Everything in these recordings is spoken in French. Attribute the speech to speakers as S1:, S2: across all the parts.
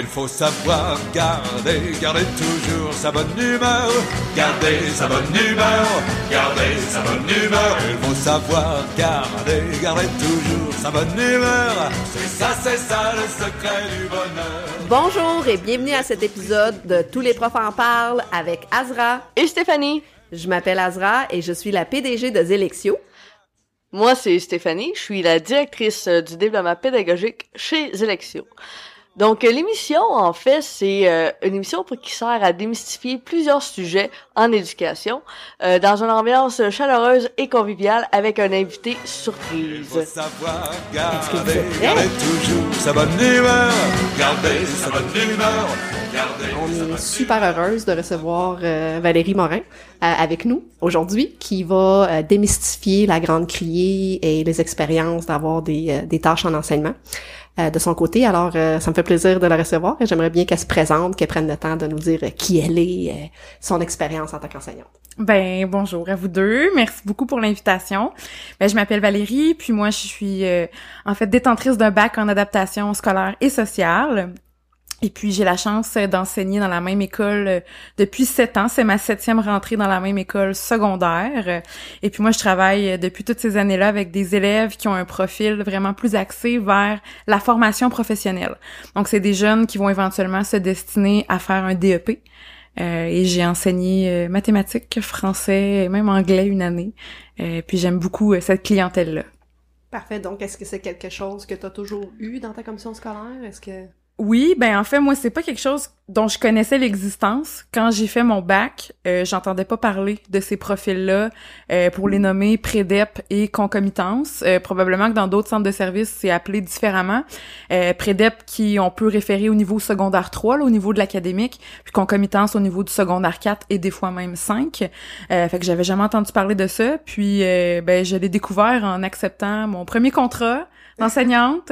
S1: Il faut savoir garder, garder toujours sa bonne humeur. Garder sa bonne humeur, garder sa bonne humeur. Il faut savoir garder, garder toujours sa bonne humeur. C'est ça, c'est ça le secret du bonheur.
S2: Bonjour et bienvenue à cet épisode de Tous les profs en parlent avec Azra.
S3: Et Stéphanie.
S2: Je m'appelle Azra et je suis la PDG de Zélexio.
S3: Moi, c'est Stéphanie. Je suis la directrice euh, du développement pédagogique chez Zélexio. Donc, l'émission, en fait, c'est euh, une émission pour- qui sert à démystifier plusieurs sujets en éducation euh, dans une ambiance chaleureuse et conviviale avec un invité
S1: Il
S3: surprise.
S1: faut savoir
S2: Est-ce que vous
S1: garder,
S2: êtes prêts?
S1: garder toujours sa bonne humeur. Garder sa bonne humeur. Garder
S2: On est super heureuse de recevoir euh, Valérie Morin euh, avec nous aujourd'hui, qui va euh, démystifier la grande criée et les expériences d'avoir des, euh, des tâches en enseignement euh, de son côté. Alors, euh, ça me fait plaisir de la recevoir et j'aimerais bien qu'elle se présente, qu'elle prenne le temps de nous dire euh, qui elle est, euh, son expérience en tant qu'enseignante.
S4: Ben bonjour à vous deux, merci beaucoup pour l'invitation. Ben je m'appelle Valérie, puis moi je suis euh, en fait détentrice d'un bac en adaptation scolaire et sociale. Et puis j'ai la chance d'enseigner dans la même école euh, depuis sept ans. C'est ma septième rentrée dans la même école secondaire. Et puis moi je travaille euh, depuis toutes ces années-là avec des élèves qui ont un profil vraiment plus axé vers la formation professionnelle. Donc c'est des jeunes qui vont éventuellement se destiner à faire un DEP. Euh, et j'ai enseigné euh, mathématiques, français, même anglais une année. Euh, puis j'aime beaucoup cette clientèle-là.
S2: Parfait. Donc, est-ce que c'est quelque chose que tu as toujours eu dans ta commission scolaire? Est-ce que...
S4: Oui, ben en fait, moi, c'est pas quelque chose dont je connaissais l'existence. Quand j'ai fait mon bac, euh, j'entendais pas parler de ces profils-là euh, pour les nommer prédep et concomitance. Euh, probablement que dans d'autres centres de services, c'est appelé différemment. Euh, prédep qui on peut référer au niveau secondaire 3, là, au niveau de l'académique, puis concomitance au niveau du secondaire 4 et des fois même 5. Euh, fait que j'avais jamais entendu parler de ça. Puis ben je l'ai découvert en acceptant mon premier contrat d'enseignante.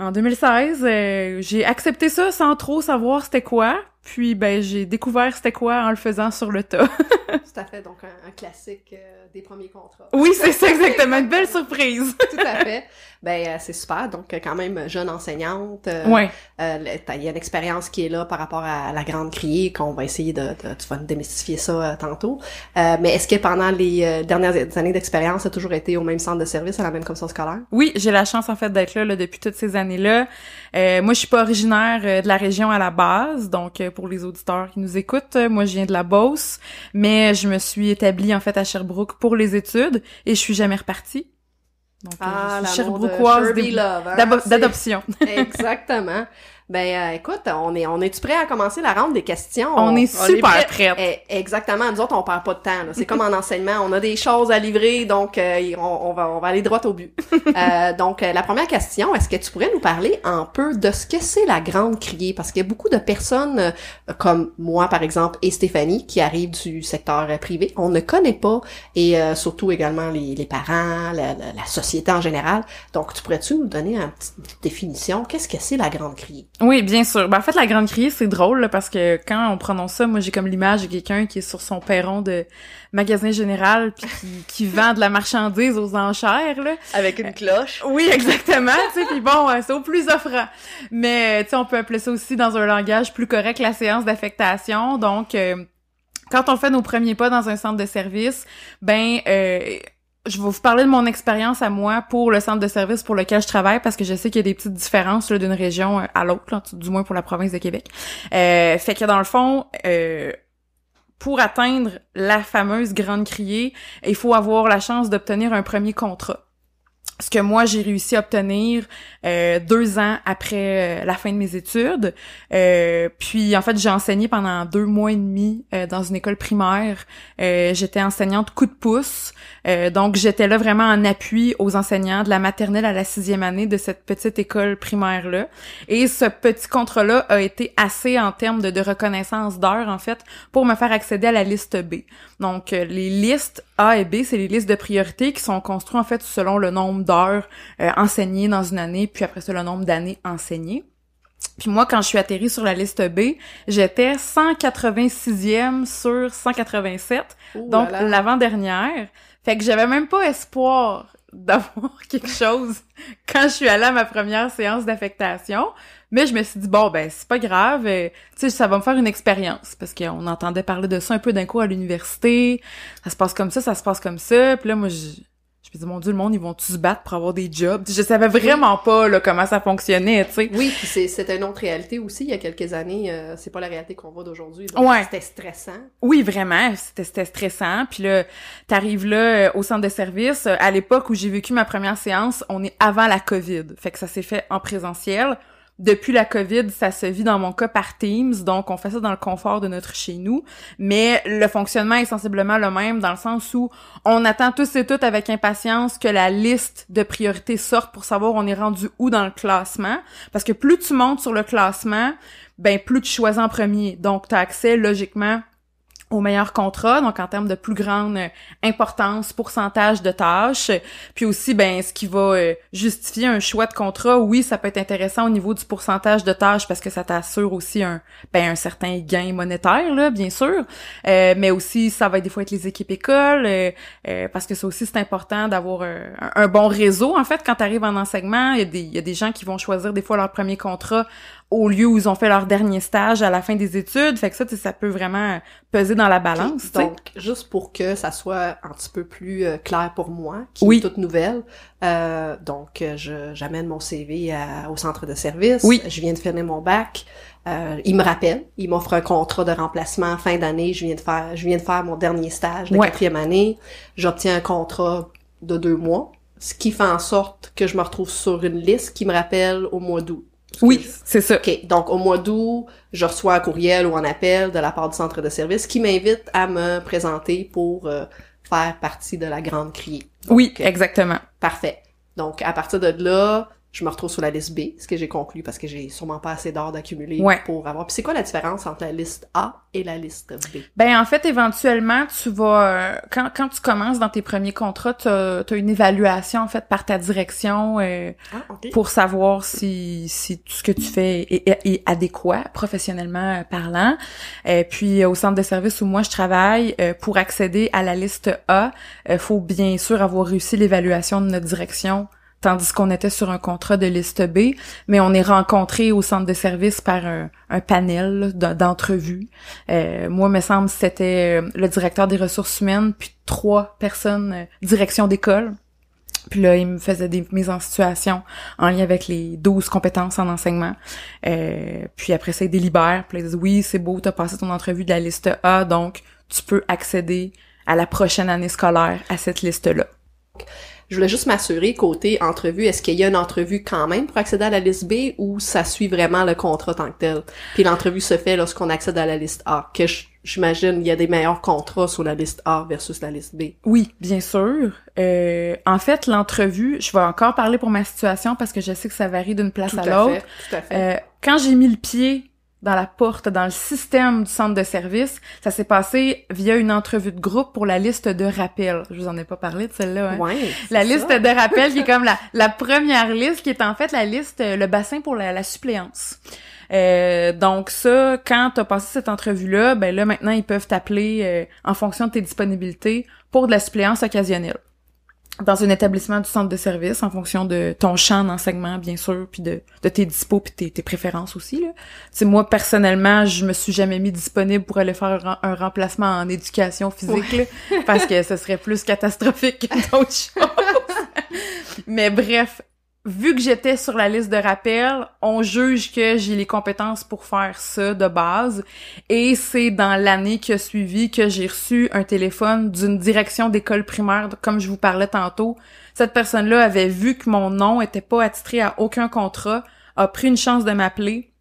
S4: En 2016, euh, j'ai accepté ça sans trop savoir c'était quoi. Puis ben j'ai découvert c'était quoi en le faisant sur le tas.
S2: Tout à fait. Donc, un, un classique euh, des premiers contrats.
S4: oui, c'est ça exactement, une belle surprise.
S2: Tout à fait. Ben, euh, c'est super. Donc, euh, quand même, jeune enseignante. euh,
S4: ouais.
S2: euh, Il y a une expérience qui est là par rapport à la grande criée qu'on va essayer de, de- tu vas démystifier ça tantôt. Euh, mais est-ce que pendant les dernières années d'expérience, tu as toujours été au même centre de service, à la même commission scolaire?
S4: Oui, j'ai la chance en fait d'être là, là, depuis toutes ces années-là. Euh, moi, je suis pas originaire de la région à la base, donc pour les auditeurs qui nous écoutent, moi je viens de la Beauce, mais je me suis établie en fait à Sherbrooke pour les études et je suis jamais repartie. Donc euh, je suis
S2: Love, hein?
S4: d'adoption.
S2: Exactement. Ben, euh, écoute, on est, on est-tu prêt à commencer la ronde des questions?
S4: On est super
S2: prêt.
S4: prêtes.
S2: Eh, exactement. Nous autres, on perd pas de temps. C'est comme en enseignement. On a des choses à livrer, donc euh, on, on va, on va aller droit au but. Euh, donc, euh, la première question, est-ce que tu pourrais nous parler un peu de ce que c'est la grande criée? Parce qu'il y a beaucoup de personnes, euh, comme moi, par exemple, et Stéphanie, qui arrivent du secteur euh, privé. On ne connaît pas, et euh, surtout également les, les parents, la, la- la société en général. Donc, tu pourrais-tu nous donner une petite définition? Qu'est-ce que c'est la grande criée?
S4: Oui, bien sûr. Ben, en fait, la grande criée, c'est drôle là, parce que quand on prononce ça, moi j'ai comme l'image de quelqu'un qui est sur son perron de magasin général puis qui, qui vend de la marchandise aux enchères là.
S3: Avec une cloche.
S4: Oui, exactement. tu sais, puis bon, euh, c'est au plus offrant. Mais euh, tu sais, on peut appeler ça aussi dans un langage plus correct la séance d'affectation. Donc, euh, quand on fait nos premiers pas dans un centre de service, ben euh, je vais vous parler de mon expérience à moi pour le centre de service pour lequel je travaille parce que je sais qu'il y a des petites différences d'une région euh, à l'autre, du moins pour la province de Québec. Euh, fait que dans le fond, euh, pour atteindre la fameuse grande criée, il faut avoir la chance d'obtenir un premier contrat. Ce que moi j'ai réussi à obtenir euh, deux ans après euh, la fin de mes études. Euh, puis en fait j'ai enseigné pendant deux mois et demi euh, dans une école primaire. Euh, j'étais enseignante coup de pouce. Donc j'étais là vraiment en appui aux enseignants de la maternelle à la sixième année de cette petite école primaire là. Et ce petit contrat-là a été assez en termes de, de reconnaissance d'heures en fait pour me faire accéder à la liste B. Donc les listes A et B, c'est les listes de priorité qui sont construites en fait selon le nombre d'heures euh, enseignées dans une année, puis après ça le nombre d'années enseignées. Puis moi, quand je suis atterrie sur la liste B, j'étais 186e sur 187,
S2: Ouh
S4: donc l'avant-dernière. Fait que j'avais même pas espoir d'avoir quelque chose quand je suis allée à ma première séance d'affectation. Mais je me suis dit, bon, ben, c'est pas grave, euh, tu sais, ça va me faire une expérience. Parce qu'on entendait parler de ça un peu d'un coup à l'université. Ça se passe comme ça, ça se passe comme ça. Puis là, moi, je, je me dis, mon Dieu, le monde, ils vont-tu se battre pour avoir des jobs? Je savais vraiment pas, là, comment ça fonctionnait, tu sais.
S2: Oui, puis c'est, c'était une autre réalité aussi, il y a quelques années. euh, c'est pas la réalité qu'on voit d'aujourd'hui.
S4: Ouais.
S2: C'était stressant.
S4: Oui, vraiment, c'était c'était stressant. Puis là, t'arrives là euh, au centre de service. Euh, À l'époque où j'ai vécu ma première séance, on est avant la COVID. Fait que ça s'est fait en présentiel. Depuis la COVID, ça se vit dans mon cas par Teams, donc on fait ça dans le confort de notre chez nous. Mais le fonctionnement est sensiblement le même dans le sens où on attend tous et toutes avec impatience que la liste de priorités sorte pour savoir on est rendu où dans le classement. Parce que plus tu montes sur le classement, ben plus tu choisis en premier. Donc tu as accès logiquement au meilleur contrat, donc en termes de plus grande euh, importance, pourcentage de tâches, puis aussi ben ce qui va euh, justifier un choix de contrat, oui, ça peut être intéressant au niveau du pourcentage de tâches parce que ça t'assure aussi un ben un certain gain monétaire là, bien sûr, Euh, mais aussi ça va des fois être les équipes écoles parce que ça aussi c'est important d'avoir un, bon réseau en fait quand tu arrives en enseignement, il y des il y a des gens qui vont choisir des fois leur premier contrat au lieu où ils ont fait leur dernier stage à la fin des études. Fait que ça, ça peut vraiment peser dans la balance. sais.
S2: Donc, juste pour que ça soit un petit peu plus euh, clair pour moi, qui
S4: Oui.
S2: est toute nouvelle, euh, donc euh, je j'amène mon CV à- au centre de service.
S4: Oui.
S2: Je viens de finir mon bac. Euh, il me rappelle, il m'offre un contrat de remplacement fin d'année. Je viens de faire, je viens de faire mon dernier stage de
S4: Ouais.
S2: quatrième année. J'obtiens un contrat de deux mois, ce qui fait en sorte que je me retrouve sur une liste qui me rappelle au mois d'août.
S4: Oui, c'est ça.
S2: OK. Donc, au mois d'août, je reçois un courriel ou un appel de la part du centre de service qui m'invite à me présenter pour euh, faire partie de la grande criée.
S4: Oui, exactement.
S2: Parfait. Donc, à partir de là, je me retrouve sur la liste B, ce que j'ai conclu parce que j'ai sûrement pas assez d'heures d'accumuler
S4: Ouais.
S2: pour avoir. Puis c'est quoi la différence entre la liste A et la liste B?
S4: Ben en fait, éventuellement, tu vas euh, quand quand tu commences dans tes premiers contrats, tu as, une évaluation en fait par ta direction euh,
S2: Ah,
S4: pour savoir si si tout ce que tu fais est, est- est adéquat professionnellement euh, parlant. Et puis euh, au centre de service où moi je travaille, pour accéder à la liste A, il faut bien sûr avoir réussi l'évaluation de notre direction tandis qu'on était sur un contrat de liste B, mais on est rencontré au centre de service par un, panel d'entrevues. Euh, moi, me semble, c'était euh, le directeur des ressources humaines, puis trois personnes euh, direction d'école. Puis là, il me faisait des mises en situation en lien avec les 12 compétences en enseignement. Euh, puis après ça, il délibère. Puis il dit, oui, c'est beau, t'as passé ton entrevue de la liste A, donc tu peux accéder à la prochaine année scolaire à cette liste-là.
S2: Je voulais juste m'assurer, côté entrevue, est-ce qu'il y a une entrevue quand même pour accéder à la liste B ou ça suit vraiment le contrat tant que tel? Puis l'entrevue se fait lorsqu'on accède à la liste A, que je- j'imagine il y a des meilleurs contrats sur la liste A versus la liste B.
S4: Oui, bien sûr. Euh, en fait, l'entrevue, je vais encore parler pour ma situation parce que je sais que ça varie d'une place
S2: Tout
S4: à
S2: à
S4: l'autre.
S2: tout à fait.
S4: Euh, quand j'ai mis le pied dans la porte, dans le système du centre de service, ça s'est passé via une entrevue de groupe pour la liste de rappel. Je vous en ai pas parlé de celle-là. Hein?
S2: ouais,
S4: La liste de rappel qui est comme la, la première liste, qui est en fait la liste, euh, le bassin pour la, la suppléance. Euh, donc ça, quand t'as passé cette entrevue-là, ben là maintenant ils peuvent t'appeler euh, en fonction de tes disponibilités pour de la suppléance occasionnelle dans un établissement du centre de service en fonction de ton champ d'enseignement bien sûr puis de, de tes dispos puis tes, tes préférences aussi là. C'est moi personnellement, je me suis jamais mis disponible pour aller faire un, un remplacement en éducation physique là, parce que ce serait plus catastrophique que d'autres choses. Mais bref, vu que j'étais sur la liste de rappel, on juge que j'ai les compétences pour faire ça de base. Et c'est dans l'année qui a suivi que j'ai reçu un téléphone d'une direction d'école primaire, comme je vous parlais tantôt. Cette personne-là avait vu que mon nom était pas attitré à aucun contrat, a pris une chance de m'appeler.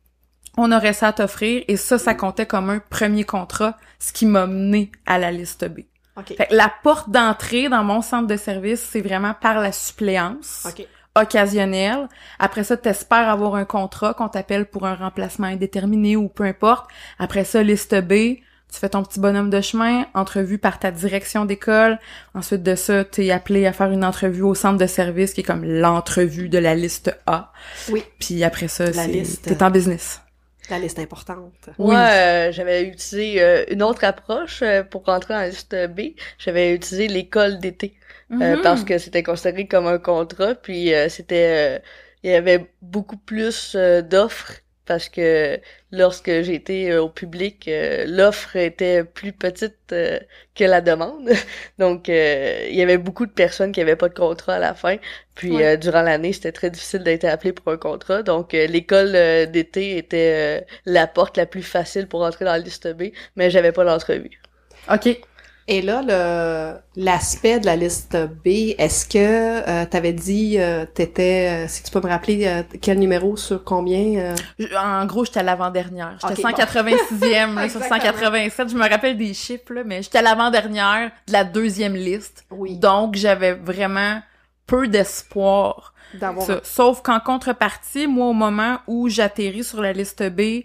S4: On aurait ça à t'offrir et ça, ça comptait comme un premier contrat, ce qui m'a mené à la liste B.
S2: OK.
S4: Fait que la porte d'entrée dans mon centre de service, c'est vraiment par la suppléance
S2: OK.
S4: Occasionnelle. Après ça, t'espères avoir un contrat qu'on t'appelle pour un remplacement indéterminé ou peu importe. Après ça, liste B, tu fais ton petit bonhomme de chemin, entrevue par ta direction d'école. Ensuite de ça, t'es appelé à faire une entrevue au centre de service qui est comme l'entrevue de la liste A.
S2: Oui.
S4: Puis après ça, t'es en business.
S2: La liste importante.
S3: Moi, euh, j'avais utilisé euh, une autre approche euh, pour rentrer en liste B. J'avais utilisé l'école d'été euh,
S4: Mhm.
S3: parce que c'était considéré comme un contrat, puis euh, c'était euh, il y avait beaucoup plus euh, d'offres parce que lorsque j'étais euh, au public, euh, l'offre était plus petite euh, que la demande. Donc, il y avait beaucoup de personnes qui avaient pas de contrat à la fin. Puis,
S2: Ouais.
S3: durant l'année, c'était très difficile d'être appelé pour un contrat. Donc, l'école d'été était la porte la plus facile pour entrer dans la liste B, mais j'avais pas l'entrevue.
S4: OK.
S2: Et là, le l'aspect de la liste B, est-ce que euh, t'avais dit euh, t'étais, euh, si tu peux me rappeler euh, quel numéro sur combien euh?
S4: En gros, j'étais à l'avant-dernière. J'étais
S2: Ok, bon.
S4: 186e là, sur
S2: Exactement.
S4: 187. Je me rappelle des chiffres, là, mais j'étais à l'avant-dernière de la deuxième liste.
S2: Oui.
S4: Donc, j'avais vraiment peu d'espoir.
S2: D'avoir
S4: Ça. Sauf qu'en contrepartie, moi, au moment où j'atterris sur la liste B,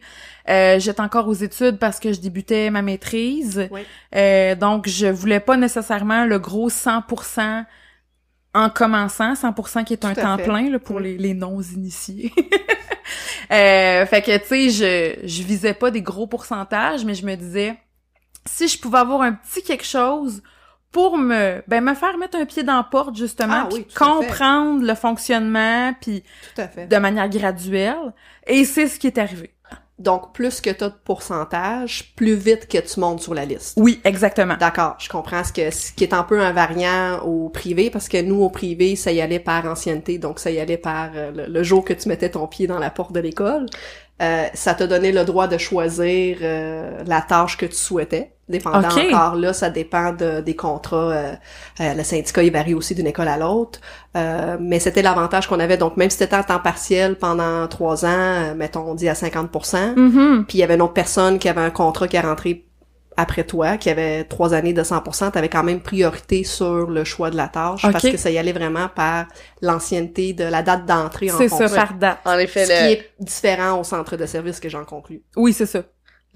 S4: euh, j'étais encore aux études parce que je débutais ma maîtrise.
S2: Oui.
S4: Euh, donc, je voulais pas nécessairement le gros 100% en commençant, 100% qui est un
S2: Tout
S4: temps
S2: fait.
S4: plein là, pour
S2: Oui.
S4: les, les non-initiés. euh, fait que, tu sais, je, je visais pas des gros pourcentages, mais je me disais, si je pouvais avoir un petit quelque chose pour me ben me faire mettre un pied dans la porte justement
S2: Ah
S4: puis
S2: oui,
S4: comprendre le fonctionnement puis
S2: Tout à fait.
S4: de manière graduelle et c'est ce qui est arrivé.
S2: Donc, plus que t'as de pourcentage, plus vite que tu montes sur la liste.
S4: Oui, exactement.
S2: D'accord, je comprends ce que ce qui est un peu un variant au privé parce que nous au privé ça y allait par ancienneté donc ça y allait par euh, le, le jour que tu mettais ton pied dans la porte de l'école. Euh, ça te donnait le droit de choisir euh, la tâche que tu souhaitais. Dépendant
S4: Ok.
S2: encore là, ça dépend de- des contrats. euh, euh, le syndicat il varie aussi d'une école à l'autre, Euh, mais c'était l'avantage qu'on avait. Donc même si c'était en temps partiel pendant trois ans, mettons on dit à 50%,
S4: Mhm.
S2: puis il y avait une autre personne qui avait un contrat qui est rentré après toi, qui avait trois années de 100%, t'avais quand même priorité sur le choix de la tâche parce que ça y allait vraiment par l'ancienneté de la date d'entrée en
S4: C'est ça par date.
S3: En effet,
S2: Ce
S3: le-
S2: qui est différent au centre de service que j'en conclus.
S4: Oui, c'est ça.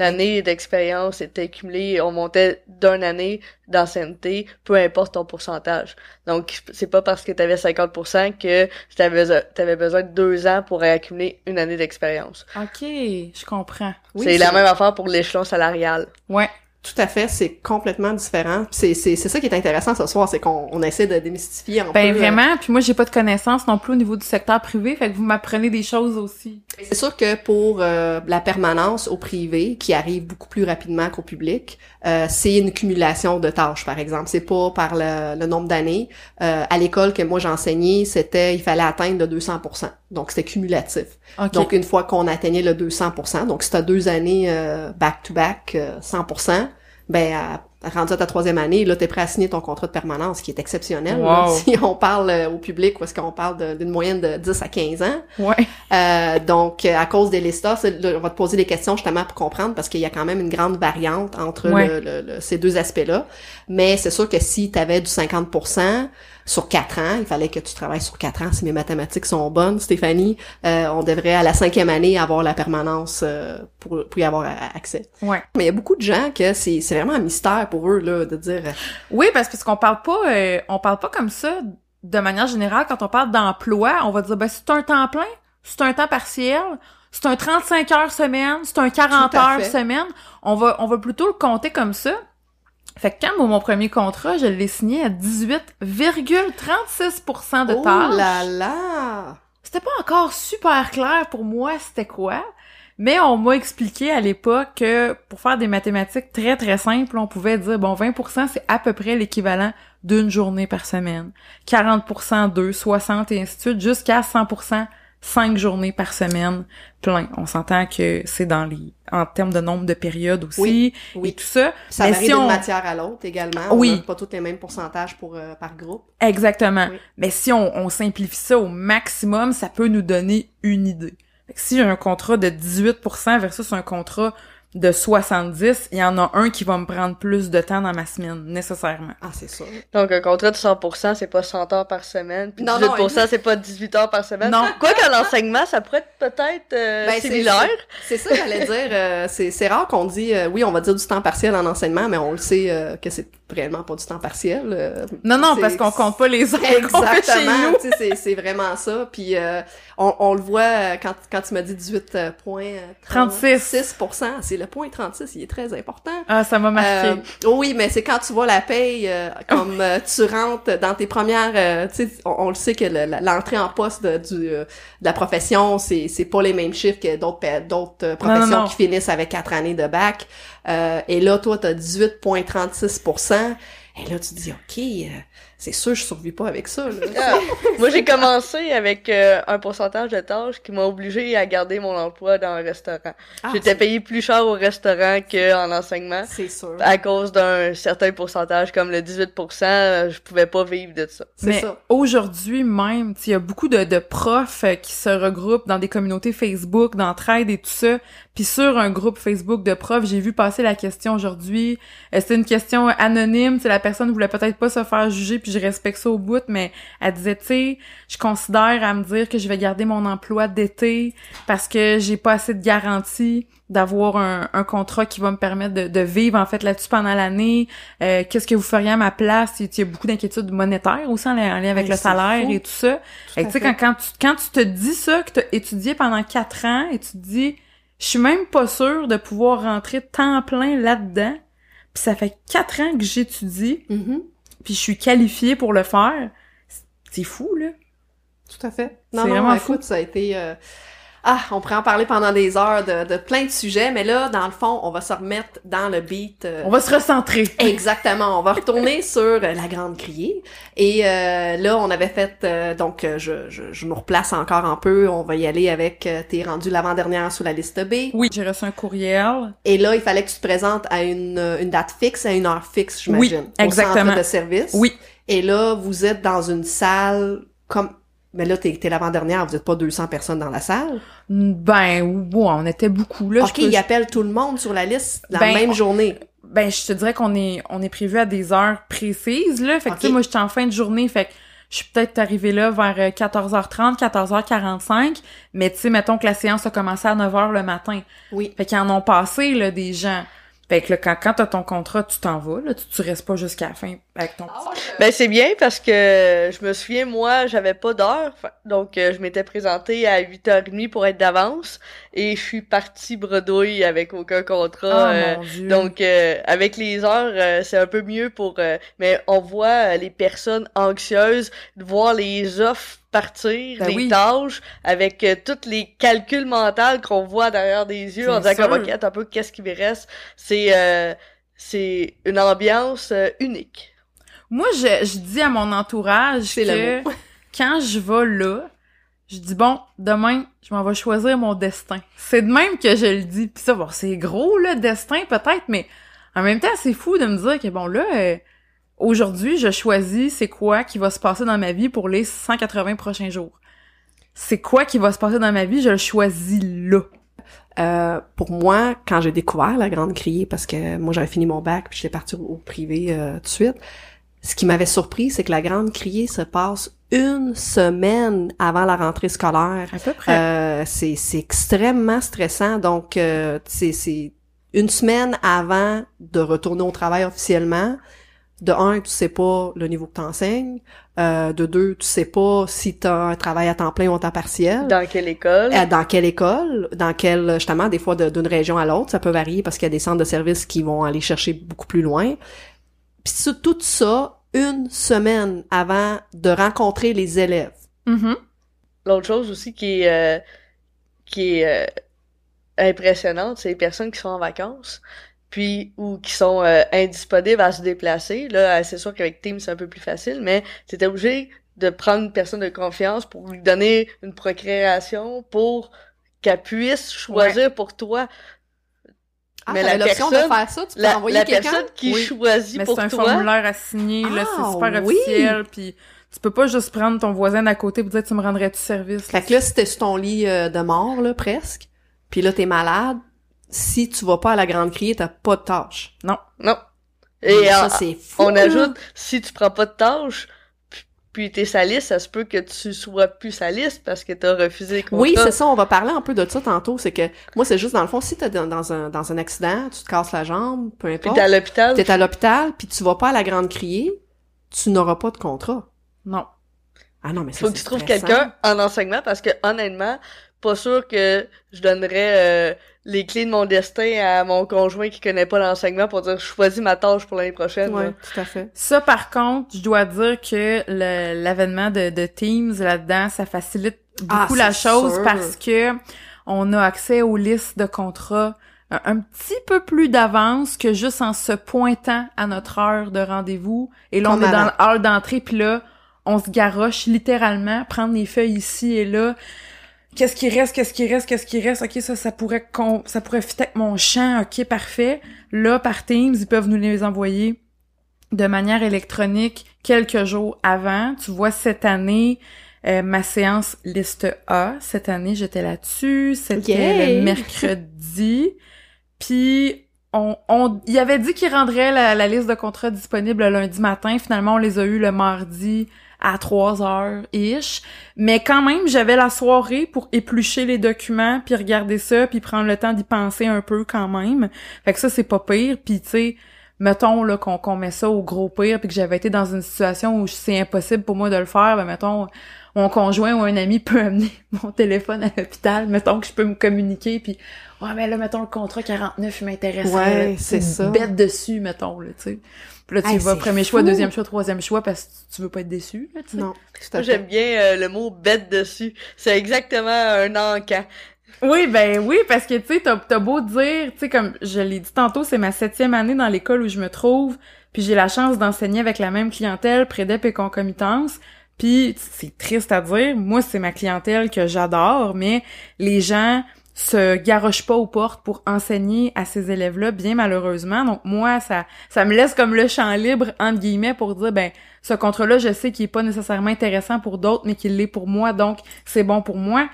S3: l'année d'expérience était cumulée, on montait d'une année d'ancienneté, peu importe ton pourcentage. Donc, c'est pas parce que tu avais 50% que t'avais besoin, t'avais besoin de deux ans pour accumuler une année d'expérience.
S4: OK, je comprends.
S2: Oui,
S3: c'est la même affaire pour l'échelon salarial.
S4: Ouais.
S2: Tout à fait, c'est complètement différent. C'est c'est c'est ça qui est intéressant ce soir, c'est qu'on on essaie de démystifier un
S4: Ben
S2: peu. euh,
S4: vraiment, puis moi j'ai pas de connaissances non plus au niveau du secteur privé, fait que vous m'apprenez des choses aussi.
S2: C'est sûr que pour euh, la permanence au privé, qui arrive beaucoup plus rapidement qu'au public, euh, c'est une cumulation de tâches, par exemple. C'est pas par le, le nombre d'années. Euh, à l'école que moi j'enseignais, c'était il fallait atteindre le 200 Donc c'était cumulatif.
S4: OK.
S2: Donc une fois qu'on atteignait le 200% donc si t'as deux années euh, back to back euh, 100 ben à, rendu à ta troisième année, là t'es prêt à signer ton contrat de permanence, qui est exceptionnel. là. Si on parle euh, au public, où est-ce qu'on parle d'une moyenne de 10 à 15 ans,
S4: ouais.
S2: euh, donc, euh, à cause des listas, on va te poser des questions justement pour comprendre parce qu'il y a quand même une grande variante entre
S4: Ouais.
S2: le- le- le- ces deux aspects-là. Mais c'est sûr que si tu avais du 50 sur quatre ans, il fallait que tu travailles sur quatre ans. Si mes mathématiques sont bonnes, Stéphanie, euh, on devrait à la cinquième année avoir la permanence euh, pour, pour y avoir accès.
S4: Ouais.
S2: Mais il y a beaucoup de gens que c'est c'est vraiment un mystère pour eux là de dire euh,
S4: Oui, parce parce qu'on parle pas euh, on parle pas comme ça de manière générale quand on parle d'emploi, on va dire ben c'est un temps plein, c'est un temps partiel, c'est un 35 heures semaine, c'est un 40
S2: Tout à
S4: heures semaine. On va on va plutôt le compter comme ça. Fait que quand mon premier contrat, je l'ai signé à 18,36% de
S2: oh
S4: tâches.
S2: là là.
S4: C'était pas encore super clair pour moi c'était quoi, mais on m'a expliqué à l'époque que pour faire des mathématiques très très simples, on pouvait dire bon 20% c'est à peu près l'équivalent d'une journée par semaine, 40% deux, 60 et ainsi de suite jusqu'à 100% cinq journées par semaine plein. On s'entend que c'est dans les en termes de nombre de périodes aussi
S2: Oui,
S4: et
S2: oui.
S4: tout ça.
S2: Ça
S4: Mais
S2: varie
S4: si
S2: d'une
S4: on-
S2: matière à l'autre également.
S4: Oui.
S2: On n'a pas tous les mêmes pourcentages pour euh, par groupe.
S4: Exactement.
S2: Oui.
S4: Mais si on, on simplifie ça au maximum, ça peut nous donner une idée. Si j'ai un contrat de 18% versus un contrat de 70, il y en a un qui va me prendre plus de temps dans ma semaine, nécessairement.
S2: Ah, c'est ça.
S3: Donc, un contrat de 100%, c'est pas 100 heures par semaine, puis
S2: Non, non,
S3: 18%, c'est pas 18 heures par semaine.
S4: Non.
S3: Quoi qu'en enseignement, ça pourrait être peut-être euh,
S2: Ben, c'est-
S3: similaire.
S2: C'est ça que j'allais dire. euh, c'est c'est rare qu'on dit, euh, oui, on va dire du temps partiel en enseignement, mais on le sait euh, que c'est réellement pas du temps partiel. euh,
S4: Non, non, parce qu'on compte pas les heures qu'on fait chez
S2: Exactement,
S4: nous.
S2: c'est- vraiment ça. Puis euh, on, on le voit euh, quand, quand tu m'as dit 18 euh, points... euh,
S4: 36.
S2: 6 c'est le point 36, il est très important.
S4: Ah, ça m'a marqué.
S2: Euh, oui, mais c'est quand tu vois la paye, euh, comme tu rentres dans tes premières, euh, tu sais, on, on le sait que le- l'entrée en poste de, du, de la profession, c'est c'est pas les mêmes chiffres que d'autres d'autres professions
S4: non.
S2: qui finissent avec quatre années de bac. Euh, et là, toi, t'as 18,36% Et là, tu te dis, ok, euh, c'est sûr, je survis pas avec ça. Là.
S3: Ah, Moi, j'ai commencé avec euh, un pourcentage de tâches qui m'a obligé à garder mon emploi dans un restaurant.
S2: Ah,
S3: J'étais payé plus cher au restaurant qu'en enseignement.
S2: c'est sûr.
S3: À cause d'un certain pourcentage, comme le 18%, euh, je pouvais pas vivre de ça.
S2: C'est
S4: Mais
S2: ça.
S4: aujourd'hui même, tu sais, il y a beaucoup de, de profs euh, qui se regroupent dans des communautés Facebook, d'entraide et tout ça. Puis sur un groupe Facebook de profs, j'ai vu passer la question aujourd'hui. C'était une question anonyme, tu sais, la personne voulait peut-être pas se faire juger, puis je respecte ça au bout, mais elle disait, tu sais, je considère à me dire que je vais garder mon emploi d'été parce que j'ai pas assez de garantie d'avoir un, un contrat qui va me permettre de, de vivre en fait là-dessus pendant l'année. Euh, Qu'est-ce que vous feriez à ma place? Il y a beaucoup d'inquiétudes monétaires aussi en lien en lien avec le salaire
S2: fou.
S4: et tout ça. Sais,
S2: fait.
S4: quand, quand, tu, quand tu te dis ça, que tu as étudié pendant quatre ans et tu te dis, je suis même pas sûre de pouvoir rentrer temps plein là-dedans, puis ça fait quatre ans que j'étudie,
S2: Mhm.
S4: Puis je suis qualifiée pour le faire, c'est fou, là.
S2: Tout à fait. Non,
S4: vraiment
S2: écoute, ça a été... euh, Ah, on pourrait en parler pendant des heures de, de plein de sujets, mais là, dans le fond, on va se remettre dans le beat. euh,
S4: On va se recentrer.
S2: Exactement. On va retourner sur euh, la grande criée. Et euh, là, on avait fait... euh, donc, euh, je, je, je nous replace encore un peu. On va y aller avec... euh, T'es rendu l'avant-dernière sous la liste B.
S4: Oui, j'ai reçu un courriel.
S2: Et là, il fallait que tu te présentes à une, une date fixe, à une heure fixe, j'imagine.
S4: Oui, exactement.
S2: Au centre de service.
S4: Oui.
S2: Et là, vous êtes dans une salle comme... Mais là, t'es t'es l'avant-dernière, vous êtes pas 200 personnes dans la salle.
S4: Ben, ouais, on était beaucoup, là.
S2: OK,
S4: peux-
S2: ils appellent tout le monde sur la liste la
S4: Ben,
S2: même journée.
S4: Ben, je te dirais qu'on est, on est prévu à des heures précises, là. Fait que, tu sais, moi, j'étais en fin de journée, fait que je suis peut-être arrivée là vers euh, 14h30, 14h45, mais tu sais, mettons que la séance a commencé à 9h le matin.
S2: Oui.
S4: Fait qu'ils en ont passé, là, des gens. Fait que là, quand, quand t'as ton contrat, tu t'en vas, là. Tu, tu restes pas jusqu'à la fin avec ton petit...
S3: Ben c'est bien parce que je me souviens moi j'avais pas d'heure donc euh, je m'étais présentée à 8h30 pour être d'avance et je suis partie bredouille avec aucun contrat
S4: Oh,
S3: euh,
S4: mon Dieu.
S3: donc euh, avec les heures euh, c'est un peu mieux pour euh, mais on voit euh, les personnes anxieuses de voir les offres partir
S4: Ben oui.
S3: tâches avec euh, tous les calculs mentaux qu'on voit derrière des yeux en disant comme ok un peu qu'est-ce qui me reste? C'est euh, c'est une ambiance euh, unique
S4: Moi, je, je dis à mon entourage que quand je vais là, je dis bon, demain, je m'en vais choisir mon destin. C'est de même que je le dis. Puis ça, bon, c'est gros le destin peut-être, mais en même temps, c'est fou de me dire que bon là, aujourd'hui, je choisis c'est quoi qui va se passer dans ma vie pour les 180 prochains jours. C'est quoi qui va se passer dans ma vie, je le choisis là.
S2: Euh, pour moi, quand j'ai découvert la Grande Criée, parce que moi j'avais fini mon bac puis j'étais partie au, au privé euh, tout de suite, ce qui m'avait surpris, c'est que la Grande Criée se passe une semaine avant la rentrée scolaire.
S4: À peu près.
S2: Euh, c'est extrêmement stressant. Donc, euh, c'est une semaine avant de retourner au travail officiellement. De un, tu sais pas le niveau que t'enseignes. Euh, de deux, tu sais pas si t'as un travail à temps plein ou à temps partiel.
S3: Dans quelle école?
S2: Euh, Dans quelle école, dans quelle, justement, des fois d'une région à l'autre, ça peut varier parce qu'il y a des centres de services qui vont aller chercher beaucoup plus loin. Puis tout ça, une semaine avant de rencontrer les élèves.
S4: Mhm.
S3: L'autre chose aussi qui est, euh, qui est euh, impressionnante, c'est les personnes qui sont en vacances, puis ou qui sont euh, indisponibles à se déplacer. Là, euh, c'est sûr qu'avec Teams, c'est un peu plus facile, mais t'es obligé de prendre une personne de confiance pour lui donner une procréation pour qu'elle puisse choisir pour toi.
S2: Ah,
S3: Mais la
S2: l'option
S3: personne-
S2: de faire ça, tu peux
S3: La,
S2: envoyer
S3: la personne qui
S2: Oui.
S3: choisit
S4: Mais
S3: pour
S4: c'est un
S3: toi.
S4: formulaire à signer, là,
S2: Ah,
S4: c'est super
S2: oui.
S4: officiel, puis tu peux pas juste prendre ton voisin d'à côté pour dire tu me rendrais-tu service.
S2: Fait que là, si t'es sur ton lit euh, de mort, là, presque, puis là, t'es malade, si tu vas pas à la grande criée, t'as pas de tâche.
S3: Non. Et
S2: ça, c'est fou,
S3: on
S2: là.
S3: ajoute, si tu prends pas de tâche, puis t'es saliste, ça se peut que tu sois plus saliste parce que t'as refusé le contrat.
S2: Oui, c'est ça, on va parler un peu de ça tantôt, c'est que moi, c'est juste, dans le fond, si t'es dans, dans un, dans un accident, tu te casses la jambe, peu
S3: Puis
S2: importe,
S3: t'es à l'hôpital.
S2: t'es à l'hôpital, puis tu vas pas à la grande criée, tu n'auras pas de contrat.
S4: Non.
S2: Ah non, mais ça,
S3: Faut que tu trouves quelqu'un en enseignement parce que honnêtement, pas sûr que je donnerais euh, les clés de mon destin à mon conjoint qui connaît pas l'enseignement pour dire je choisis ma tâche pour l'année prochaine.
S2: Ouais,
S3: là.
S2: tout à fait.
S4: Ça, par contre, je dois dire que l'avènement de, de Teams là-dedans, ça facilite beaucoup
S2: Ah,
S4: la
S2: c'est
S4: chose
S2: sûr.
S4: parce que on a accès aux listes de contrats un, un petit peu plus d'avance que juste en se pointant à notre heure de rendez-vous. Et là,
S2: Comme
S4: on est dans
S2: avant.
S4: hall d'entrée, puis là, on se garoche littéralement, prendre les feuilles ici et là. Qu'est-ce qui reste, qu'est-ce qui reste, qu'est-ce qui reste? OK, ça, ça pourrait, con- ça pourrait fitter avec mon champ. OK, parfait. Là, par Teams, ils peuvent nous les envoyer de manière électronique quelques jours avant. Tu vois, cette année, euh, ma séance liste A, cette année, j'étais là-dessus. C'était le mercredi. Puis, on, on, il avait dit qu'il rendrait la, la liste de contrats disponible le lundi matin. Finalement, on les a eu le mardi à 3 heures ish. Mais quand même, j'avais la soirée pour éplucher les documents, puis regarder ça, puis prendre le temps d'y penser un peu quand même. Fait que ça, c'est pas pire. Puis, tu sais, mettons là qu'on met ça au gros pire, puis que j'avais été dans une situation où c'est impossible pour moi de le faire, ben mettons, mon conjoint ou un ami peut amener mon téléphone à l'hôpital, mettons que je peux me communiquer, puis ouais, mais là, mettons le contrat 49, il m'intéresse.
S2: Ouais, c'est ça.
S4: Bête dessus, mettons, là, tu sais. Puis là, tu
S2: Hey,
S4: vas premier choix, deuxième choix, troisième choix, parce que tu veux pas être déçu, là, tu sais.
S2: Non, tout
S3: j'aime bien euh, le mot bête dessus. C'est exactement un encan.
S4: Oui, ben oui, parce que tu sais, t'as t'as beau dire, tu sais, comme je l'ai dit tantôt, c'est ma septième année dans l'école où je me trouve, puis j'ai la chance d'enseigner avec la même clientèle, prédep et concomitance. Puis c'est triste à dire, moi c'est ma clientèle que j'adore, mais les gens se garochent pas aux portes pour enseigner à ces élèves-là, bien malheureusement. Donc moi, ça ça me laisse comme le champ libre entre guillemets pour dire ben ce contrat-là, je sais qu'il est pas nécessairement intéressant pour d'autres, mais qu'il l'est pour moi, donc c'est bon pour moi.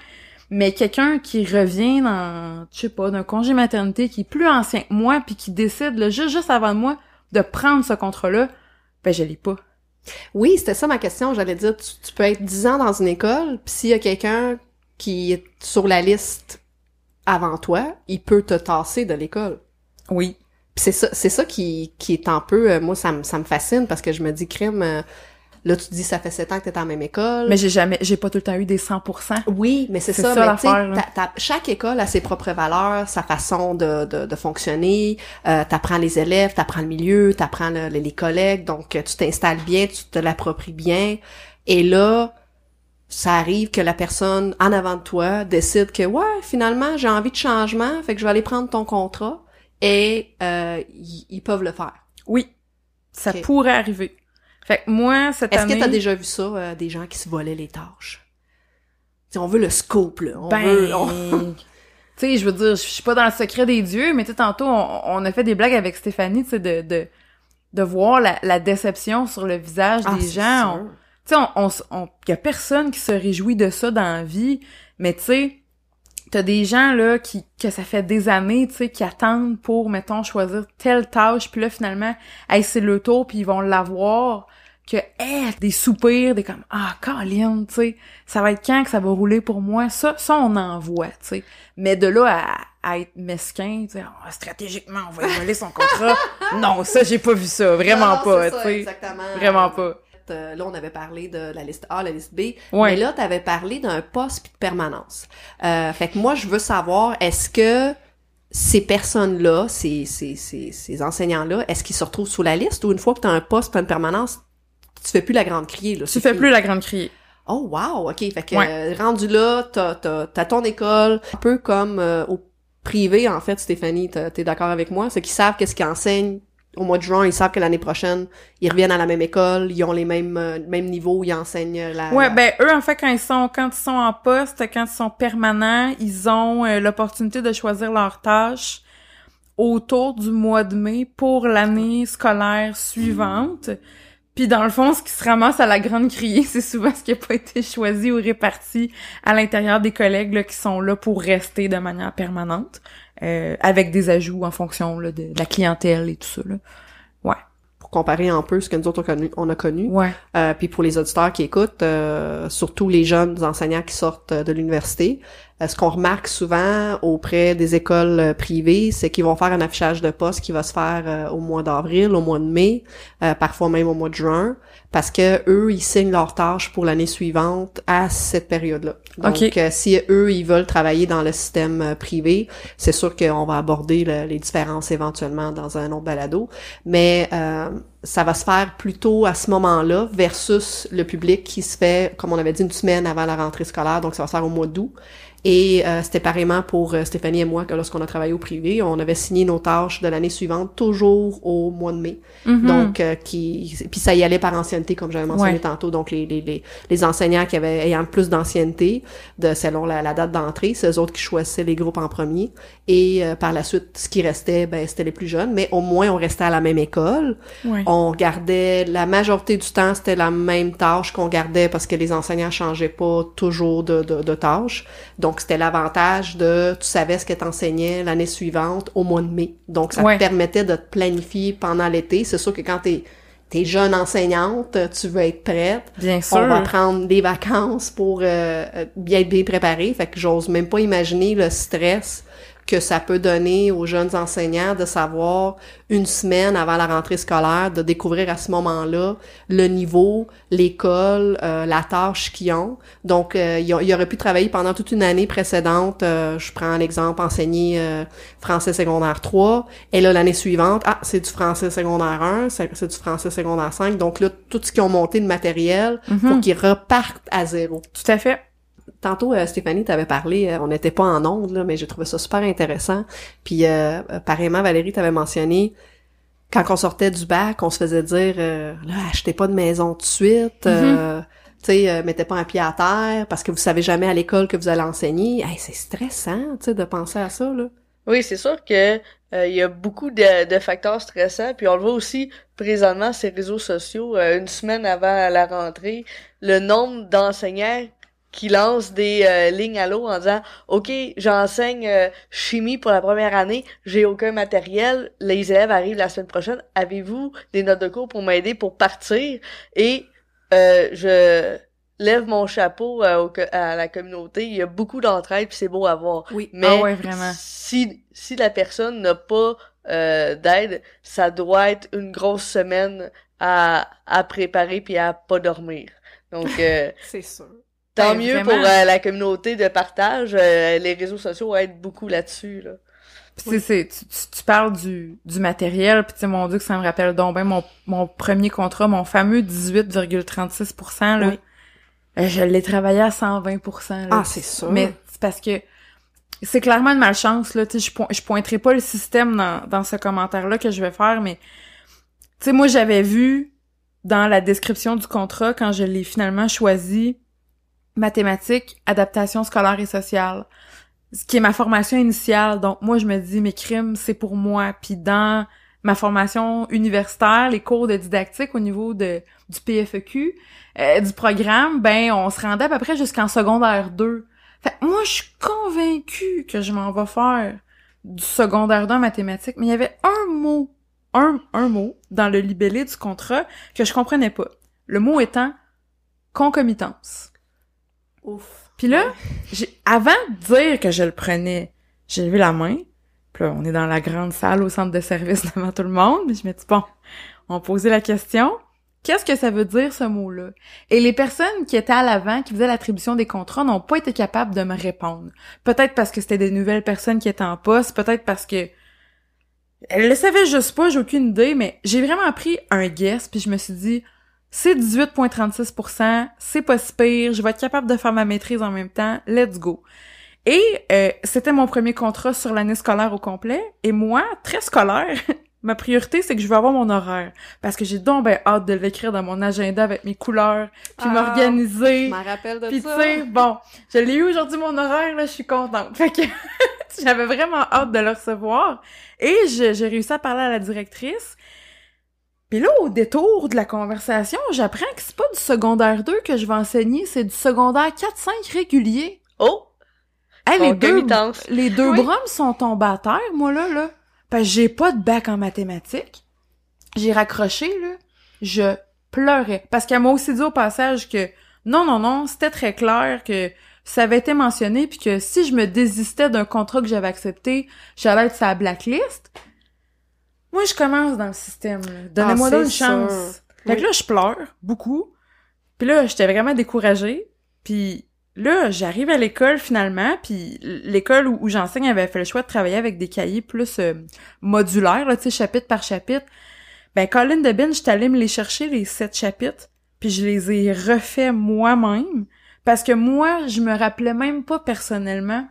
S4: Mais quelqu'un qui revient dans, je sais pas, d'un congé maternité qui est plus ancien que moi, puis qui décide, là, juste, juste avant de moi, de prendre ce contrat-là, ben je l'ai pas.
S2: Oui, c'était ça ma question. J'allais dire, tu, tu peux être 10 ans dans une école, puis s'il y a quelqu'un qui est sur la liste avant toi, il peut te tasser de l'école.
S4: Oui.
S2: C'est ça, c'est ça qui, qui est un peu, euh, moi ça me, ça me fascine parce que je me dis crime. euh, là tu te dis ça fait 7 ans que t'es la même école.
S4: Mais j'ai jamais, j'ai pas tout le temps eu des 100%.
S2: Oui, mais c'est ça.
S4: ça,
S2: mais t'as- t'as- chaque école a ses propres valeurs, sa façon de, de, de fonctionner. Euh, t'apprends les élèves, t'apprends le milieu, t'apprends le- le- les collègues. Donc, euh, tu t'installes bien, tu te l'appropries bien. Et là, ça arrive que la personne en avant de toi décide que, ouais, finalement, j'ai envie de changement, fait que je vais aller prendre ton contrat. Et euh, ils peuvent le faire.
S4: Oui. Ça pourrait arriver. Fait que moi, cette
S2: Est-ce
S4: année...
S2: que t'as déjà vu ça, euh, des gens qui se volaient les tâches? T'sais, on veut le scope, là. On
S4: Ben,
S2: veut... on-
S4: tu sais, je veux dire, je suis pas dans le secret des dieux, mais tu sais, tantôt, on, on a fait des blagues avec Stéphanie, tu sais, de, de, de voir la, la déception sur le visage
S2: Ah,
S4: des gens. On- Tu sais, on, on, y a personne qui se réjouit de ça dans la vie, mais tu sais, t'as des gens, là, qui, que ça fait des années, tu sais, qui attendent pour, mettons, choisir telle tâche, puis là, finalement, hey, c'est le tour, puis ils vont l'avoir, que, hey, des soupirs, des comme, ah, Colin, tu sais, ça va être quand que ça va rouler pour moi? Ça, ça, on en voit, tu sais. Mais de là à, à être mesquin, tu sais, Ah, stratégiquement, on va voler son contrat. non, ça, j'ai pas vu ça, vraiment
S2: Non, non,
S4: pas, tu sais.
S2: Exactement.
S4: Vraiment pas.
S2: Euh, là, on avait parlé de la liste A, la liste B.
S4: Ouais.
S2: Mais là, tu avais parlé d'un poste puis de permanence. Euh, fait que moi, je veux savoir, est-ce que ces personnes-là, ces, ces, ces, ces enseignants-là, est-ce qu'ils se retrouvent sous la liste ou une fois que tu as un poste puis une permanence, tu fais plus la grande criée, là?
S4: Tu fais plus la grande criée.
S2: Oh, wow! OK. Fait que,
S4: Ouais.
S2: euh, rendu là, t'as, t'as, t'as ton école, un peu comme euh, au privé, en fait, Stéphanie, t'es d'accord avec moi? C'est qu'ils savent qu'est-ce qu'ils enseignent au mois de juin, ils savent que l'année prochaine, ils reviennent à la même école, ils ont les mêmes, euh, mêmes niveaux, ils enseignent la...
S4: Ouais,
S2: la-
S4: ben eux en fait quand ils sont quand ils sont en poste, quand ils sont permanents, ils ont euh, l'opportunité de choisir leur tâche autour du mois de mai pour l'année scolaire suivante. Puis dans le fond, ce qui se ramasse à la grande criée, c'est souvent ce qui a pas été choisi ou réparti à l'intérieur des collègues là, qui sont là pour rester de manière permanente, euh, avec des ajouts en fonction là, de, de la clientèle et tout ça. Là. Ouais,
S2: pour comparer un peu ce que nous autres on, connu- on a connu.
S4: ouais.
S2: Euh, puis pour les auditeurs qui écoutent, euh, surtout les jeunes enseignants qui sortent euh, de l'université, ce qu'on remarque souvent auprès des écoles euh, privées, c'est qu'ils vont faire un affichage de poste qui va se faire euh, au mois d'avril, au mois de mai, parfois même au mois de juin, parce que eux, ils signent leurs tâches pour l'année suivante à cette période-là. Donc, si eux, ils veulent travailler dans le système privé, c'est sûr qu'on va aborder les différences éventuellement dans un autre balado, mais ça va se faire plutôt à ce moment-là versus le public qui se fait, comme on avait dit, une semaine avant la rentrée scolaire, donc ça va se faire au mois d'août. Et euh, c'était pareillement pour euh, Stéphanie et moi que lorsqu'on a travaillé au privé, on avait signé nos tâches de l'année suivante toujours au mois de mai.
S4: Mm-hmm.
S2: Donc euh, qui puis ça y allait par ancienneté comme j'avais mentionné tantôt. Donc les, les, les, les, enseignants qui avaient ayant plus d'ancienneté de selon la, la date d'entrée, c'est eux autres qui choisissaient les groupes en premier. Et par la suite, ce qui restait, ben c'était les plus jeunes. Mais au moins on restait à la même école. On gardait la majorité du temps c'était la même tâche qu'on gardait parce que les enseignants changeaient pas toujours de, de, de tâches. Donc donc, c'était l'avantage de, tu savais ce que t'enseignais l'année suivante au mois de mai. Donc, ça te permettait de te planifier pendant l'été. C'est sûr que quand t'es t'es jeune enseignante, tu veux être prête.
S4: Bien sûr.
S2: On va prendre des vacances pour euh, bien être bien préparé. Fait que j'ose même pas imaginer le stress que ça peut donner aux jeunes enseignants de savoir une semaine avant la rentrée scolaire, de découvrir à ce moment-là le niveau, l'école, euh, la tâche qu'ils ont. Donc, euh, ils, auraient pu travailler pendant toute une année précédente. Euh, je prends l'exemple, enseigner français secondaire 3. Et là, l'année suivante, ah, c'est du français secondaire 1, c'est du français secondaire 5. Donc là, tout ce qu'ils ont monté de matériel, mm faut qu'ils repartent à zéro.
S4: Tout à fait.
S2: Tantôt, euh, Stéphanie t'avait parlé, euh, on n'était pas en ondes, là, mais j'ai trouvé ça super intéressant. Puis, euh, pareillement, Valérie t'avait mentionné, quand on sortait du bac, on se faisait dire, là, achetez pas de maison tout de suite, mm-hmm. tu sais, mettez pas un pied à terre, parce que vous savez jamais à l'école que vous allez enseigner. Hey, c'est stressant, tu sais, de penser à ça, là.
S3: Oui, c'est sûr que il y a beaucoup de, de, facteurs stressants, puis on le voit aussi présentement ces réseaux sociaux, une semaine avant la rentrée, le nombre d'enseignants qui lance des euh, lignes à l'eau en disant OK, j'enseigne euh, chimie pour la première année, j'ai aucun matériel, les élèves arrivent la semaine prochaine, avez-vous des notes de cours pour m'aider pour partir? Et euh, je lève mon chapeau à la communauté, il y a beaucoup d'entraide puis c'est beau à voir.
S4: Oui,
S3: mais
S4: ah ouais, vraiment.
S3: si si la personne n'a pas d'aide, ça doit être une grosse semaine à à préparer puis à pas dormir. Donc
S2: c'est sûr.
S3: Tant ben, mieux pour euh, la communauté de partage. Euh, les réseaux sociaux aident beaucoup là-dessus. Là.
S4: c'est c'est, tu, tu, parles du, du matériel, puis tu sais, mon Dieu, que ça me rappelle donc ben mon, mon premier contrat, mon fameux 18,36 là. Euh, je l'ai travaillé à 120 là.
S2: Ah, c'est sûr.
S4: Mais c'est parce que c'est clairement une malchance, là. Tu sais, je, je pointerai pas le système dans, dans ce commentaire-là que je vais faire, mais tu sais, moi, j'avais vu dans la description du contrat, quand je l'ai finalement choisi, mathématiques, adaptation scolaire et sociale, ce qui est ma formation initiale. Donc moi je me dis mes crimes c'est pour moi. Puis dans ma formation universitaire, les cours de didactique au niveau de du PFEQ, euh, du programme, ben on se rendait à peu près jusqu'en secondaire 2. Fait moi je suis convaincue que je m'en vais faire du secondaire 2 en mathématiques, mais il y avait un mot, un, un mot dans le libellé du contrat que je comprenais pas. Le mot étant concomitance.
S2: Ouf.
S4: Puis là, j'ai, avant de dire que je le prenais, j'ai levé la main. Puis là, on est dans la grande salle au centre de service devant tout le monde. Mais je me dis, bon, on posait la question. Qu'est-ce que ça veut dire, ce mot-là? Et les personnes qui étaient à l'avant, qui faisaient l'attribution des contrats, n'ont pas été capables de me répondre. Peut-être parce que c'était des nouvelles personnes qui étaient en poste, peut-être parce que elles le savaient juste pas, j'ai aucune idée, mais j'ai vraiment pris un guess, puis je me suis dit, c'est 18,36%, c'est pas si pire, je vais être capable de faire ma maîtrise en même temps, let's go. Et euh, c'était mon premier contrat sur l'année scolaire au complet, et moi, très scolaire, ma priorité, c'est que je veux avoir mon horaire. Parce que j'ai donc ben hâte de l'écrire dans mon agenda avec mes couleurs, puis ah, m'organiser.
S2: Je m'en rappelle de
S4: puis, tu sais, bon, je l'ai eu aujourd'hui mon horaire, là, je suis contente. Fait que j'avais vraiment hâte de le recevoir. Et j'ai réussi à parler à la directrice. Puis là, au détour de la conversation, j'apprends que c'est pas du secondaire 2 que je vais enseigner, c'est du secondaire 4-5 régulier.
S3: Oh!
S4: Hey, les deux, les deux sont tombés à terre, moi, là, là. Parce que j'ai pas de bac en mathématiques. J'ai raccroché, là. Je pleurais. Parce qu'elle m'a aussi dit au passage que non, non, non, c'était très clair que ça avait été mentionné puis que si je me désistais d'un contrat que j'avais accepté, j'allais être sa blacklist. Moi, je commence dans le système. Donnez-moi
S2: Ah,
S4: une chance.
S2: sûr.
S4: Fait que là, je pleure beaucoup. Puis là, j'étais vraiment découragée. Puis là, j'arrive à l'école finalement, puis l'école où, où j'enseigne avait fait le choix de travailler avec des cahiers plus euh, modulaires, là, tu sais, chapitre par chapitre. Ben, Colin Debin, j'étais allée me les chercher, les sept chapitres, puis je les ai refaits moi-même, parce que moi, je me rappelais même pas personnellement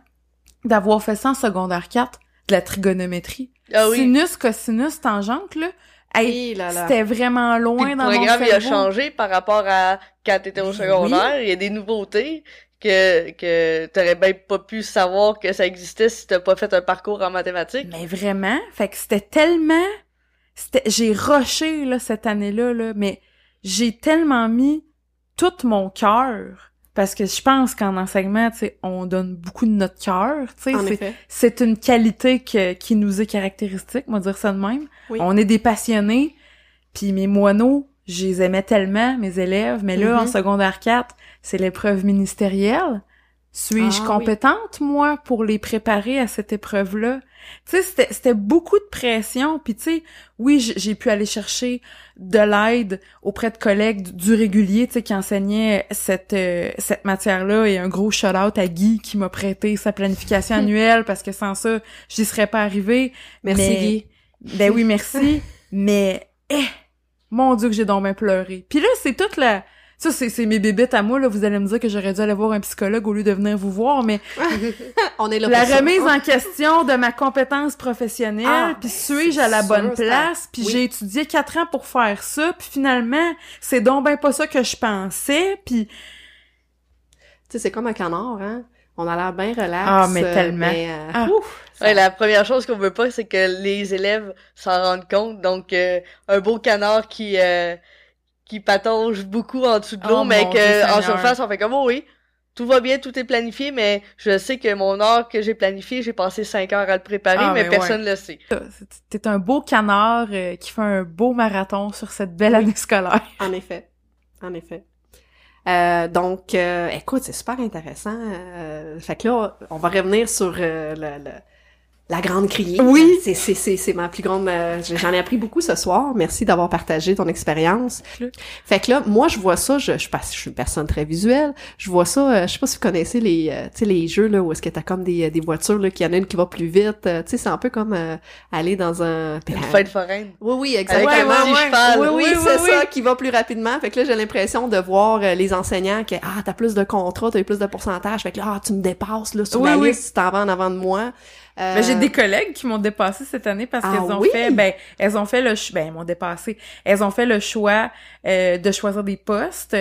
S4: d'avoir fait ça en secondaire 4, de la trigonométrie.
S3: Ah oui.
S4: Sinus, cosinus, tangente, là. Hey,
S2: Hi là là.
S4: c'était vraiment loin
S3: le
S4: dans mon
S3: programme, il a changé par rapport à quand t'étais au secondaire. Il y a des nouveautés que, que t'aurais bien pas pu savoir que ça existait si t'as pas fait un parcours en mathématiques.
S4: Mais vraiment, fait que c'était tellement c'était j'ai rushé là cette année-là là, mais j'ai tellement mis tout mon cœur parce que je pense qu'en enseignement, tu sais, on donne beaucoup de notre cœur, tu sais,
S2: En
S4: c'est une qualité que- qui nous est caractéristique, on va dire ça de même.
S2: Oui.
S4: On est des passionnés, puis mes moineaux, je les aimais tellement, mes élèves, mais là, en secondaire 4, c'est l'épreuve ministérielle. Suis-je
S2: Ah,
S4: compétente, moi, pour les préparer à cette épreuve-là? Tu sais, c'était- c'était beaucoup de pression, puis tu sais, oui, j'ai pu aller chercher de l'aide auprès de collègues du- du régulier, tu sais, qui enseignaient cette euh, cette matière-là, et un gros shout-out à Guy qui m'a prêté sa planification annuelle, parce que sans ça, j'y serais pas arrivée.
S2: Merci
S4: Mais-
S2: Guy.
S4: Ben oui, merci. mais, eh, mon Dieu que j'ai donc bien pleuré. Puis là, c'est toute la... Ça, c'est c'est mes bébites à moi, là. Vous allez me dire que j'aurais dû aller voir un psychologue au lieu de venir vous voir, mais
S2: On est là
S4: la
S2: pour ça.
S4: remise en question de ma compétence professionnelle,
S2: Ah,
S4: puis
S2: ben,
S4: suis-je à la
S2: sûr,
S4: bonne place, puis
S2: Oui.
S4: j'ai étudié quatre ans pour faire ça, puis finalement, c'est donc ben pas ça que je pensais, puis
S2: Tu sais, c'est comme un canard, hein. On a l'air bien relax.
S4: Ah, mais tellement.
S2: mais, euh,
S4: Ah.
S2: ouf, ça-
S3: Ouais, la première chose qu'on veut pas, c'est que les élèves s'en rendent compte. Donc, euh, un beau canard qui euh, qui patauge beaucoup en dessous de l'eau,
S4: Oh,
S3: mais que en surface, on fait comme oh oui, tout va bien, tout est planifié, mais je sais que mon heure que j'ai planifié, j'ai passé cinq heures à le préparer,
S4: Ah,
S3: mais
S4: mais
S3: personne le sait.
S4: t'es un beau canard euh, qui fait un beau marathon sur cette belle année scolaire.
S2: En effet. En effet. Euh, donc, euh, écoute, c'est super intéressant. Euh, fait que là, on va revenir sur euh, le, le- la grande criée.
S4: Oui.
S2: C'est, c'est, c'est, c'est ma plus grande... euh, j'en ai appris beaucoup ce soir. Merci d'avoir partagé ton expérience. Fait que là, moi, je vois ça, je, je, passe- je suis une personne très visuelle. Je vois ça, euh, je sais pas si vous connaissez les, euh, tu sais, les jeux, là, où est-ce que t'as comme des, des voitures, là, qu'il y en a une qui va plus vite. euh, tu sais, c'est un peu comme euh, aller dans un...
S3: Une fête foraine.
S2: Oui, oui,
S3: Avec
S2: exactement.
S3: un petit cheval.
S2: Oui, oui,
S4: Oui,
S2: c'est
S4: oui,
S2: ça qui va plus rapidement. Fait que là, j'ai l'impression de voir euh, les enseignants que ah, t'as plus de contrats, t'as eu plus de pourcentage. Fait que là, ah, tu me dépasses là sur
S4: Oui,
S2: la
S4: oui.
S2: liste, tu t'en vas en avant de moi. Euh,
S4: Ben, j'ai des collègues qui m'ont dépassé cette année parce
S2: Ah
S4: qu'elles ont
S2: oui?
S4: fait, ben, elles ont fait le, ben, m'ont dépassé. Elles ont fait le choix euh, de choisir des postes.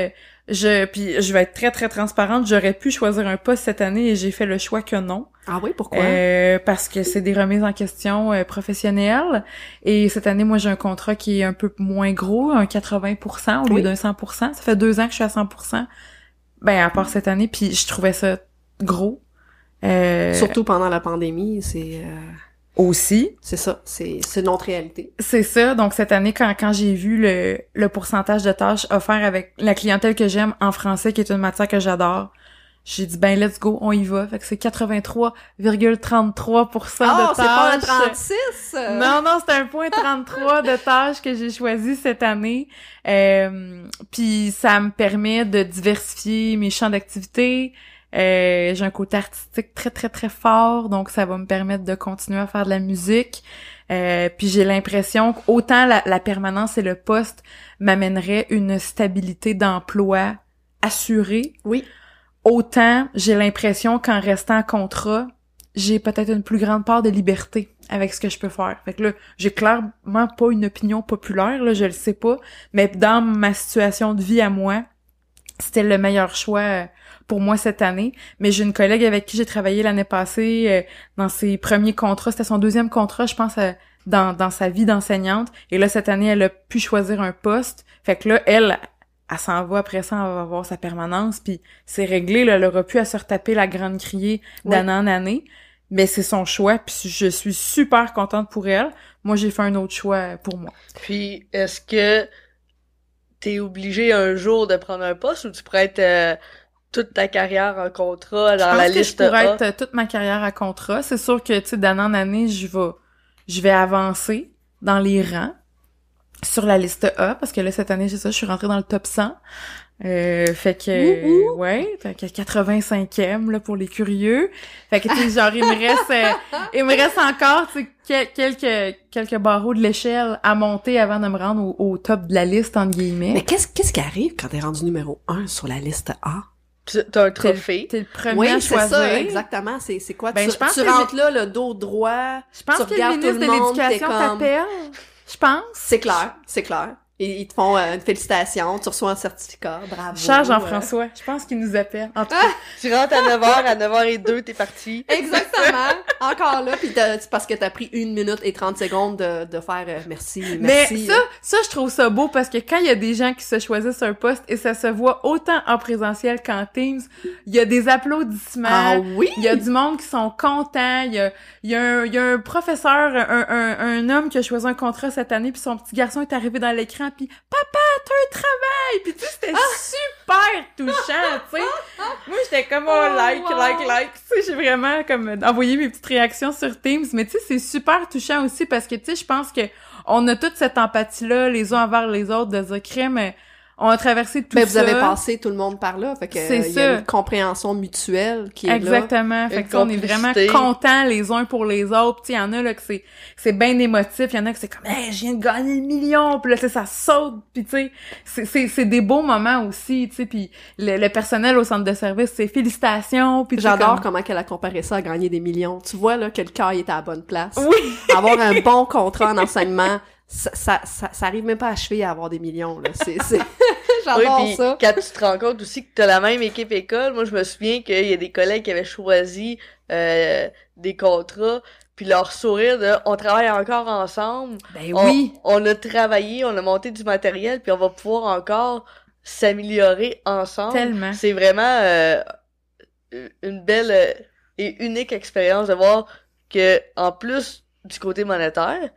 S4: Je, puis je vais être très très transparente. J'aurais pu choisir un poste cette année et j'ai fait le choix que non,
S2: Ah oui, pourquoi?
S4: Euh, parce que c'est des remises en question euh, professionnelles. Et cette année, moi, j'ai un contrat qui est un peu moins gros, un 80% au lieu
S2: Oui.
S4: d'un 100%. Ça fait deux ans que je suis à 100%. Ben, à part cette année, puis je trouvais ça gros. Euh,
S2: Surtout pendant la pandémie, c'est euh,
S4: aussi.
S2: c'est ça, c'est c'est une autre réalité.
S4: C'est ça. Donc cette année, quand, quand j'ai vu le, le pourcentage de tâches offerts avec la clientèle que j'aime en français, qui est une matière que j'adore, j'ai dit ben let's go, on y va. Fait que c'est 83,33%
S2: Oh,
S4: de
S2: c'est pas un
S4: tâches.
S2: 36! euh.
S4: Non, non, c'est un point 33 de tâches que j'ai choisi cette année. Euh, Puis ça me permet de diversifier mes champs d'activité. Euh, j'ai un côté artistique très très très fort, donc ça va me permettre de continuer à faire de la musique. Euh, puis j'ai l'impression qu'autant la, la permanence et le poste m'amèneraient une stabilité d'emploi assurée,
S2: Oui.
S4: autant j'ai l'impression qu'en restant en contrat, j'ai peut-être une plus grande part de liberté avec ce que je peux faire. Fait que là, j'ai clairement pas une opinion populaire, là, je le sais pas, mais dans ma situation de vie à moi, c'était le meilleur choix euh, pour moi cette année. Mais j'ai une collègue avec qui j'ai travaillé l'année passée euh, dans ses premiers contrats. C'était son deuxième contrat, je pense, euh, dans, dans sa vie d'enseignante. Et là, cette année, elle a pu choisir un poste. Fait que là, elle, elle s'en va après ça, elle va avoir sa permanence, puis c'est réglé, là, elle aura pu à se retaper la grande criée d'année en année. Mais c'est son choix, puis je suis super contente pour elle. Moi, j'ai fait un autre choix pour moi.
S3: Puis, est-ce que t'es obligé un jour de prendre un poste ou tu pourrais être euh, toute ta carrière en contrat
S4: Je
S3: dans
S4: pense
S3: la
S4: que
S3: liste
S4: je pourrais
S3: A.
S4: être euh, toute ma carrière à contrat. C'est sûr que, tu sais, d'année en année, je vais, je vais avancer dans les rangs sur la liste A, parce que là, cette année, j'ai ça, je suis rentrée dans le top 100. Euh, fait que,
S2: Ouh, ouh.
S4: ouais, fait que 85e, là, pour les curieux. Fait que, tu sais, genre, il me reste, euh, il me reste encore, tu sais, que- quelques, quelques barreaux de l'échelle à monter avant de me rendre au, au top de la liste, entre guillemets.
S2: Mais qu'est-ce qu'est-ce qui arrive quand t'es rendu numéro un sur la liste A?
S3: Tu- T'as un
S4: T'es le-
S3: trophée.
S4: T'es le premier
S2: Oui,
S4: à
S2: c'est
S4: choisir.
S2: ça, exactement. C'est c'est quoi?
S4: Ben,
S2: tu
S4: je pense
S2: tu
S4: que
S2: rentres là, le dos droit.
S4: Je pense
S2: Tu
S4: que le
S2: tout
S4: ministre
S2: le
S4: de
S2: monde, t'es
S4: l'Éducation
S2: comme-
S4: t'appelle. Je pense.
S2: C'est clair, c'est clair. Et ils te font euh, une félicitation, tu reçois un certificat, bravo.
S4: Cher
S2: euh.
S4: Jean-François, je pense qu'il nous appelle. En tout cas,
S3: Tu rentres à 9h, à 9h02, t'es parti.
S2: Exactement. Encore là, puis c'est parce que t'as pris une minute et 30 secondes de, de faire euh, merci,
S4: mais
S2: merci.
S4: ça, ça, je trouve ça beau parce que quand il y a des gens qui se choisissent un poste et ça se voit autant en présentiel qu'en Teams, il y a des applaudissements.
S2: Ah oui?
S4: Il y a du monde qui sont contents. Il y a, il y a, un, il y a un professeur, un, un, un homme qui a choisi un contrat cette année, puis son petit garçon est arrivé dans l'écran, puis « Papa, t'as un travail! » Puis tu sais, c'était super touchant, tu sais. Moi, j'étais comme « Oh,
S2: Oh,
S4: like,
S2: wow.
S4: like, like! » Tu sais, j'ai vraiment comme envoyé mes petites réactions sur Teams. Mais tu sais, c'est super touchant aussi parce que, tu sais, je pense que on a toute cette empathie-là, les uns envers les autres, de dire « Crème, on a traversé tout
S2: Mais vous
S4: ça.
S2: avez passé tout le monde par là, fait que
S4: C'est
S2: euh, il y a
S4: ça.
S2: une compréhension mutuelle qui est là.
S4: Exactement. Fait que ça, on est vraiment contents les uns pour les autres. Il y en a là que c'est c'est bien émotif, il y en a que c'est comme hey, je viens de gagner le million, puis là ça saute, puis tu sais c'est c'est des beaux moments aussi, tu sais puis le, le personnel au centre de service, c'est félicitations, puis
S2: J'adore
S4: comme-
S2: comment qu'elle a comparé ça à gagner des millions. Tu vois là que le cœur est à la bonne place.
S4: Oui.
S2: Avoir un bon contrat en enseignement, ça, ça, ça, ça arrive même pas à cheville à avoir des millions là. C'est, c'est...
S3: Oui,
S2: J'adore
S3: puis
S2: ça.
S3: quand tu te rends compte aussi que t'as la même équipe école, moi je me souviens qu'il y a des collègues qui avaient choisi euh, des contrats, puis leur sourire de on travaille encore ensemble,
S4: Ben
S3: on,
S4: oui.
S3: on a travaillé, on a monté du matériel, puis on va pouvoir encore s'améliorer ensemble.
S4: Tellement.
S3: C'est vraiment euh, une belle euh, et unique expérience de voir que en plus du côté monétaire,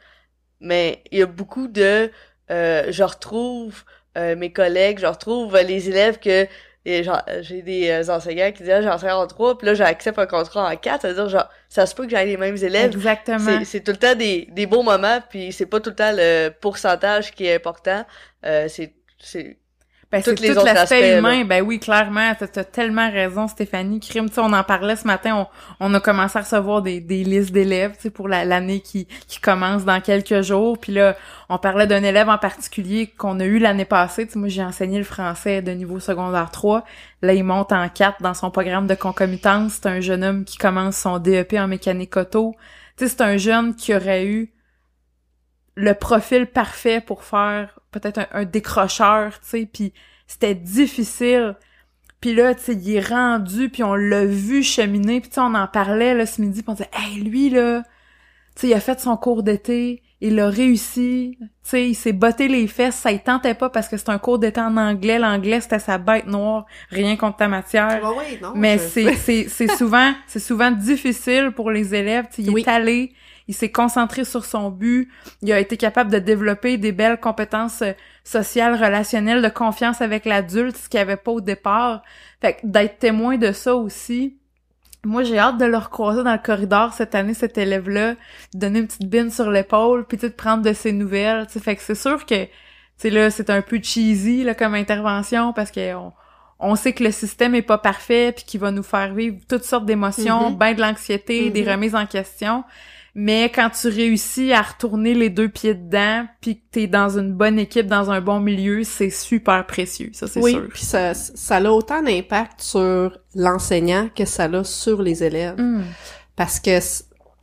S3: mais il y a beaucoup de euh, je retrouve euh, mes collègues, je retrouve euh, les élèves que genre, j'ai des euh, enseignants qui disent ah, j'enseigne en trois, puis là j'accepte un contrat en quatre, c'est-à-dire genre ça se peut que j'aille les mêmes élèves.
S4: Exactement.
S3: C'est, c'est tout le temps des, des beaux moments, puis c'est pas tout le temps le pourcentage qui est important. Euh, c'est, c'est
S4: Ben, c'est tout l'aspect humain. Ben oui, clairement. T'as, t'as tellement raison, Stéphanie. Crime, tu sais, on en parlait ce matin. On, on a commencé à recevoir des, des listes d'élèves, tu sais, pour la- l'année qui, qui commence dans quelques jours. Puis là, on parlait d'un élève en particulier qu'on a eu l'année passée. Tu sais, moi, j'ai enseigné le français de niveau secondaire 3. Là, il monte en 4 dans son programme de concomitance. C'est un jeune homme qui commence son DEP en mécanique auto. Tu sais, c'est un jeune qui aurait eu le profil parfait pour faire peut-être un, un décrocheur, tu sais, puis c'était difficile. Puis là, tu sais, il est rendu, puis on l'a vu cheminer, puis tu sais, on en parlait là ce midi, puis on disait, hey, lui là, tu sais, il a fait son cours d'été, il a réussi, tu sais, il s'est botté les fesses, ça y tentait pas parce que c'est un cours d'été en anglais, l'anglais c'était sa bête noire, rien contre ta matière.
S2: Ouais, ouais, non,
S4: Mais
S2: je-
S4: c'est c'est c'est souvent c'est souvent difficile pour les élèves. Tu sais, il
S2: Oui.
S4: est allé, il s'est concentré sur son but, il a été capable de développer des belles compétences euh, sociales, relationnelles, de confiance avec l'adulte, ce qu'il avait pas au départ. Fait que d'être témoin de ça aussi. Moi, j'ai hâte de le recroiser dans le corridor cette année, cet élève-là, de donner une petite bine sur l'épaule, puis de prendre de ses nouvelles. tu sais. Fait que c'est sûr que, tu sais, là, c'est un peu cheesy, là, comme intervention, parce que on, on sait que le système est pas parfait puis qu'il va nous faire vivre toutes sortes d'émotions,
S2: Mhm.
S4: ben de l'anxiété, des
S2: Mhm.
S4: remises en question. Mais quand tu réussis à retourner les deux pieds dedans puis que t'es dans une bonne équipe, dans un bon milieu, c'est super précieux, ça c'est
S2: oui,
S4: sûr.
S2: puis ça, ça a autant d'impact sur l'enseignant que ça a sur les élèves.
S4: Mm.
S2: Parce que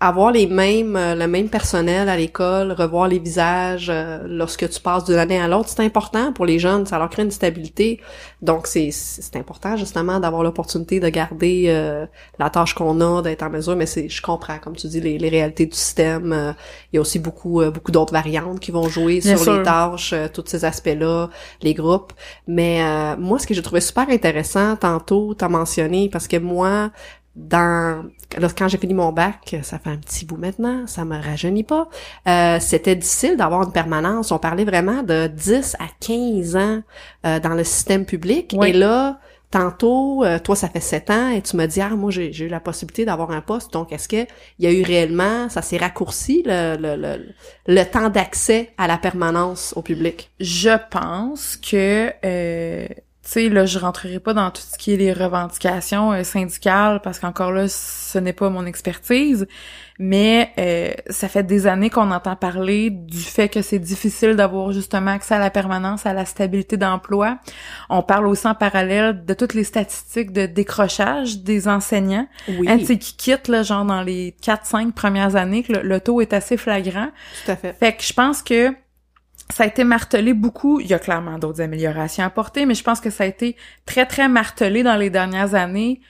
S2: avoir les mêmes, euh, le même personnel à l'école, revoir les visages euh, lorsque tu passes d'une année à l'autre, c'est important pour les jeunes, ça leur crée une stabilité. Donc c'est c'est important justement d'avoir l'opportunité de garder euh, la tâche qu'on a, d'être en mesure. Mais c'est, je comprends, comme tu dis, les, les réalités du système. euh, il y a aussi beaucoup, beaucoup d'autres variantes qui vont jouer
S4: Bien
S2: sur
S4: sûr.
S2: les tâches, tous ces aspects-là, les groupes. Mais euh, moi, ce que j'ai trouvé super intéressant tantôt, t'as mentionné, parce que moi, dans alors, quand j'ai fini mon bac, ça fait un petit bout maintenant, ça me rajeunit pas. euh, c'était difficile d'avoir une permanence. On parlait vraiment de 10 à 15 ans euh, dans le système public.
S4: Oui.
S2: Et là, tantôt, euh, toi, ça fait sept ans, et tu m'as dit, ah, moi, j'ai j'ai eu la possibilité d'avoir un poste. Donc, est-ce que il y a eu réellement, ça s'est raccourci le, le, le, le temps d'accès à la permanence au public?
S4: Je pense que, euh, tu sais, là, je rentrerai pas dans tout ce qui est les revendications euh, syndicales parce qu'encore là, ce n'est pas mon expertise. Mais euh, ça fait des années qu'on entend parler du fait que c'est difficile d'avoir justement accès à la permanence, à la stabilité d'emploi. On parle aussi en parallèle de toutes les statistiques de décrochage des enseignants.
S2: Oui,
S4: Hein, tu sais, qui quittent, là, genre dans les 4-5 premières années, que le, le taux est assez flagrant.
S2: tout à fait.
S4: Fait que je pense que ça a été martelé beaucoup. Il y a clairement d'autres améliorations à apporter, mais je pense que ça a été très, très martelé dans les dernières années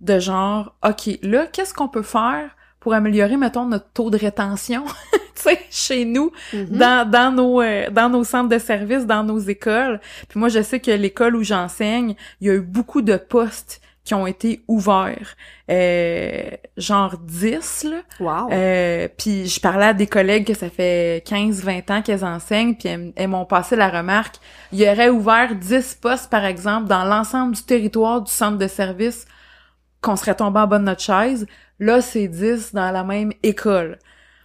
S4: de genre, OK, là, qu'est-ce qu'on peut faire pour améliorer, mettons, notre taux de rétention, tu sais, chez nous,
S2: Mhm.
S4: dans, dans nos euh, dans nos centres de services, dans nos écoles. Puis moi, je sais que l'école où j'enseigne, il y a eu beaucoup de postes qui ont été ouverts. Euh, genre 10, là.
S2: Wow.
S4: Euh, puis je parlais à des collègues que ça fait 15-20 ans qu'elles enseignent, puis elles, elles m'ont passé la remarque, il y aurait ouvert 10 postes, par exemple, dans l'ensemble du territoire du centre de service, qu'on serait tombé en bas de notre chaise. Là, c'est 10 dans la même école.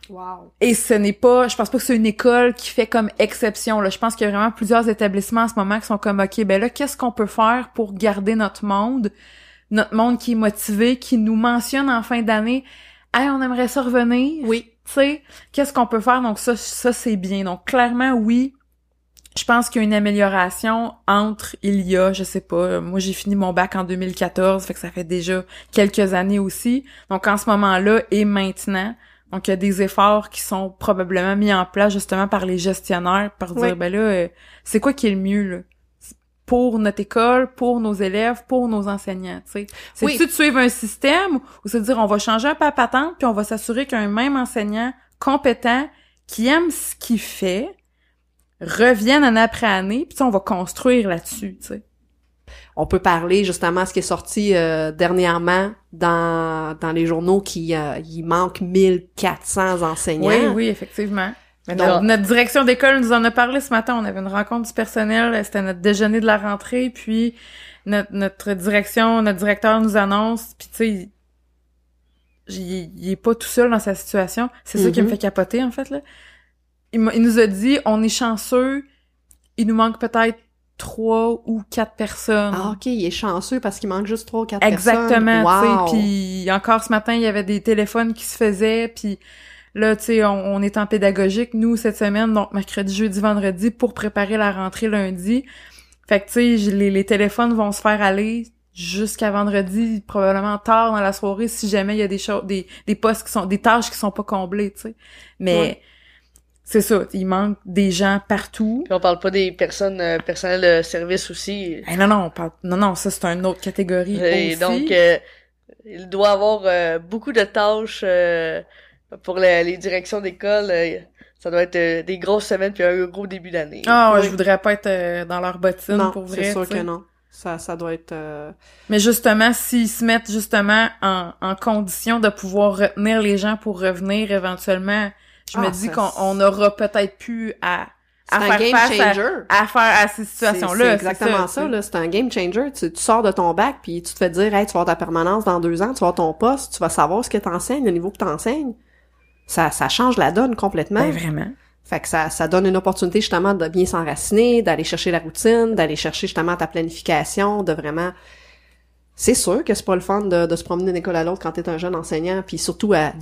S2: Wow.
S4: Et ce n'est pas, je pense pas que c'est une école qui fait comme exception. Là. Je pense qu'il y a vraiment plusieurs établissements en ce moment qui sont comme, OK, ben là, qu'est-ce qu'on peut faire pour garder notre monde, notre monde qui est motivé, qui nous mentionne en fin d'année, hey, on aimerait ça revenir.
S2: Oui.
S4: Tu sais, qu'est-ce qu'on peut faire? Donc ça, ça c'est bien. Donc clairement, oui, je pense qu'il y a une amélioration entre il y a, je sais pas, moi j'ai fini mon bac en 2014, fait que ça fait déjà quelques années aussi. Donc en ce moment-là et maintenant, donc il y a des efforts qui sont probablement mis en place justement par les gestionnaires pour dire
S2: Oui.
S4: ben là, euh, c'est quoi qui est le mieux là? pour notre école, pour nos élèves, pour nos enseignants, tu sais. C'est-tu
S2: Oui.
S4: de suivre un système ou c'est de dire on va changer un peu la patente puis on va s'assurer qu'un même enseignant compétent qui aime ce qu'il fait revienne année après année puis on va construire là-dessus, tu sais.
S2: On peut parler justement de ce qui est sorti euh, dernièrement dans, dans les journaux qui euh, il manque 1400 enseignants.
S4: Oui, oui, effectivement. Mais
S2: Donc-
S4: notre, notre direction d'école nous en a parlé ce matin. On avait une rencontre du personnel. C'était notre déjeuner de la rentrée. Puis notre, notre direction, notre directeur nous annonce. Puis tu sais, il, il est pas tout seul dans sa situation. C'est ça qui me
S2: Mhm.
S4: fait capoter, en fait. Là. Il, m'a- il nous a dit, on est chanceux. Il nous manque peut-être trois ou quatre personnes.
S2: Ah, ok, il est chanceux parce qu'il manque juste trois ou quatre
S4: Exactement,
S2: personnes.
S4: tu sais. Puis encore ce matin, il y avait des téléphones qui se faisaient, puis là, tu sais, on, on est en pédagogique, nous, cette semaine, donc mercredi, jeudi, vendredi, pour préparer la rentrée lundi. Fait que, tu sais, les, les téléphones vont se faire aller jusqu'à vendredi, probablement tard dans la soirée, si jamais il y a des choses, des, des postes qui sont, des tâches qui sont pas comblées, tu sais. Mais
S2: Ouais.
S4: C'est ça, il manque des gens partout.
S3: Puis on parle pas des personnes euh, personnels de service aussi.
S4: Eh non, non, on parle, non, non, ça, c'est une autre catégorie
S3: Et
S4: aussi.
S3: donc, euh, il doit avoir euh, beaucoup de tâches euh, pour les, les directions d'école. euh, ça doit être euh, des grosses semaines puis un gros début d'année.
S4: Ah ouais,
S2: Oui.
S4: je voudrais pas être euh, dans leur bottine
S2: Non,
S4: pour vrai.
S2: c'est sûr que non. Ça, ça doit être... euh,
S4: Mais justement, s'ils se mettent justement en, en condition de pouvoir retenir les gens pour revenir éventuellement, je
S2: Ah,
S4: me dis
S2: ça,
S4: qu'on
S2: c'est-
S4: on aura peut-être pu à, à
S2: un
S4: faire
S2: game
S4: face à,
S2: changer.
S4: à faire à ces situations-là.
S2: c'est exactement
S4: ça,
S2: là. C'est un game changer. Tu, tu sors de ton bac, puis tu te fais dire, hey, tu vas avoir ta permanence dans deux ans, tu vas avoir ton poste, tu vas savoir ce que t'enseignes, le niveau que t'enseignes. Ça, ça change la donne complètement.
S4: Ben, vraiment.
S2: Fait que ça, ça donne une opportunité justement de bien s'enraciner, d'aller chercher la routine, d'aller chercher justement ta planification, de vraiment... C'est sûr que c'est pas le fun de, de se promener d'une école à l'autre quand t'es un jeune enseignant, puis surtout à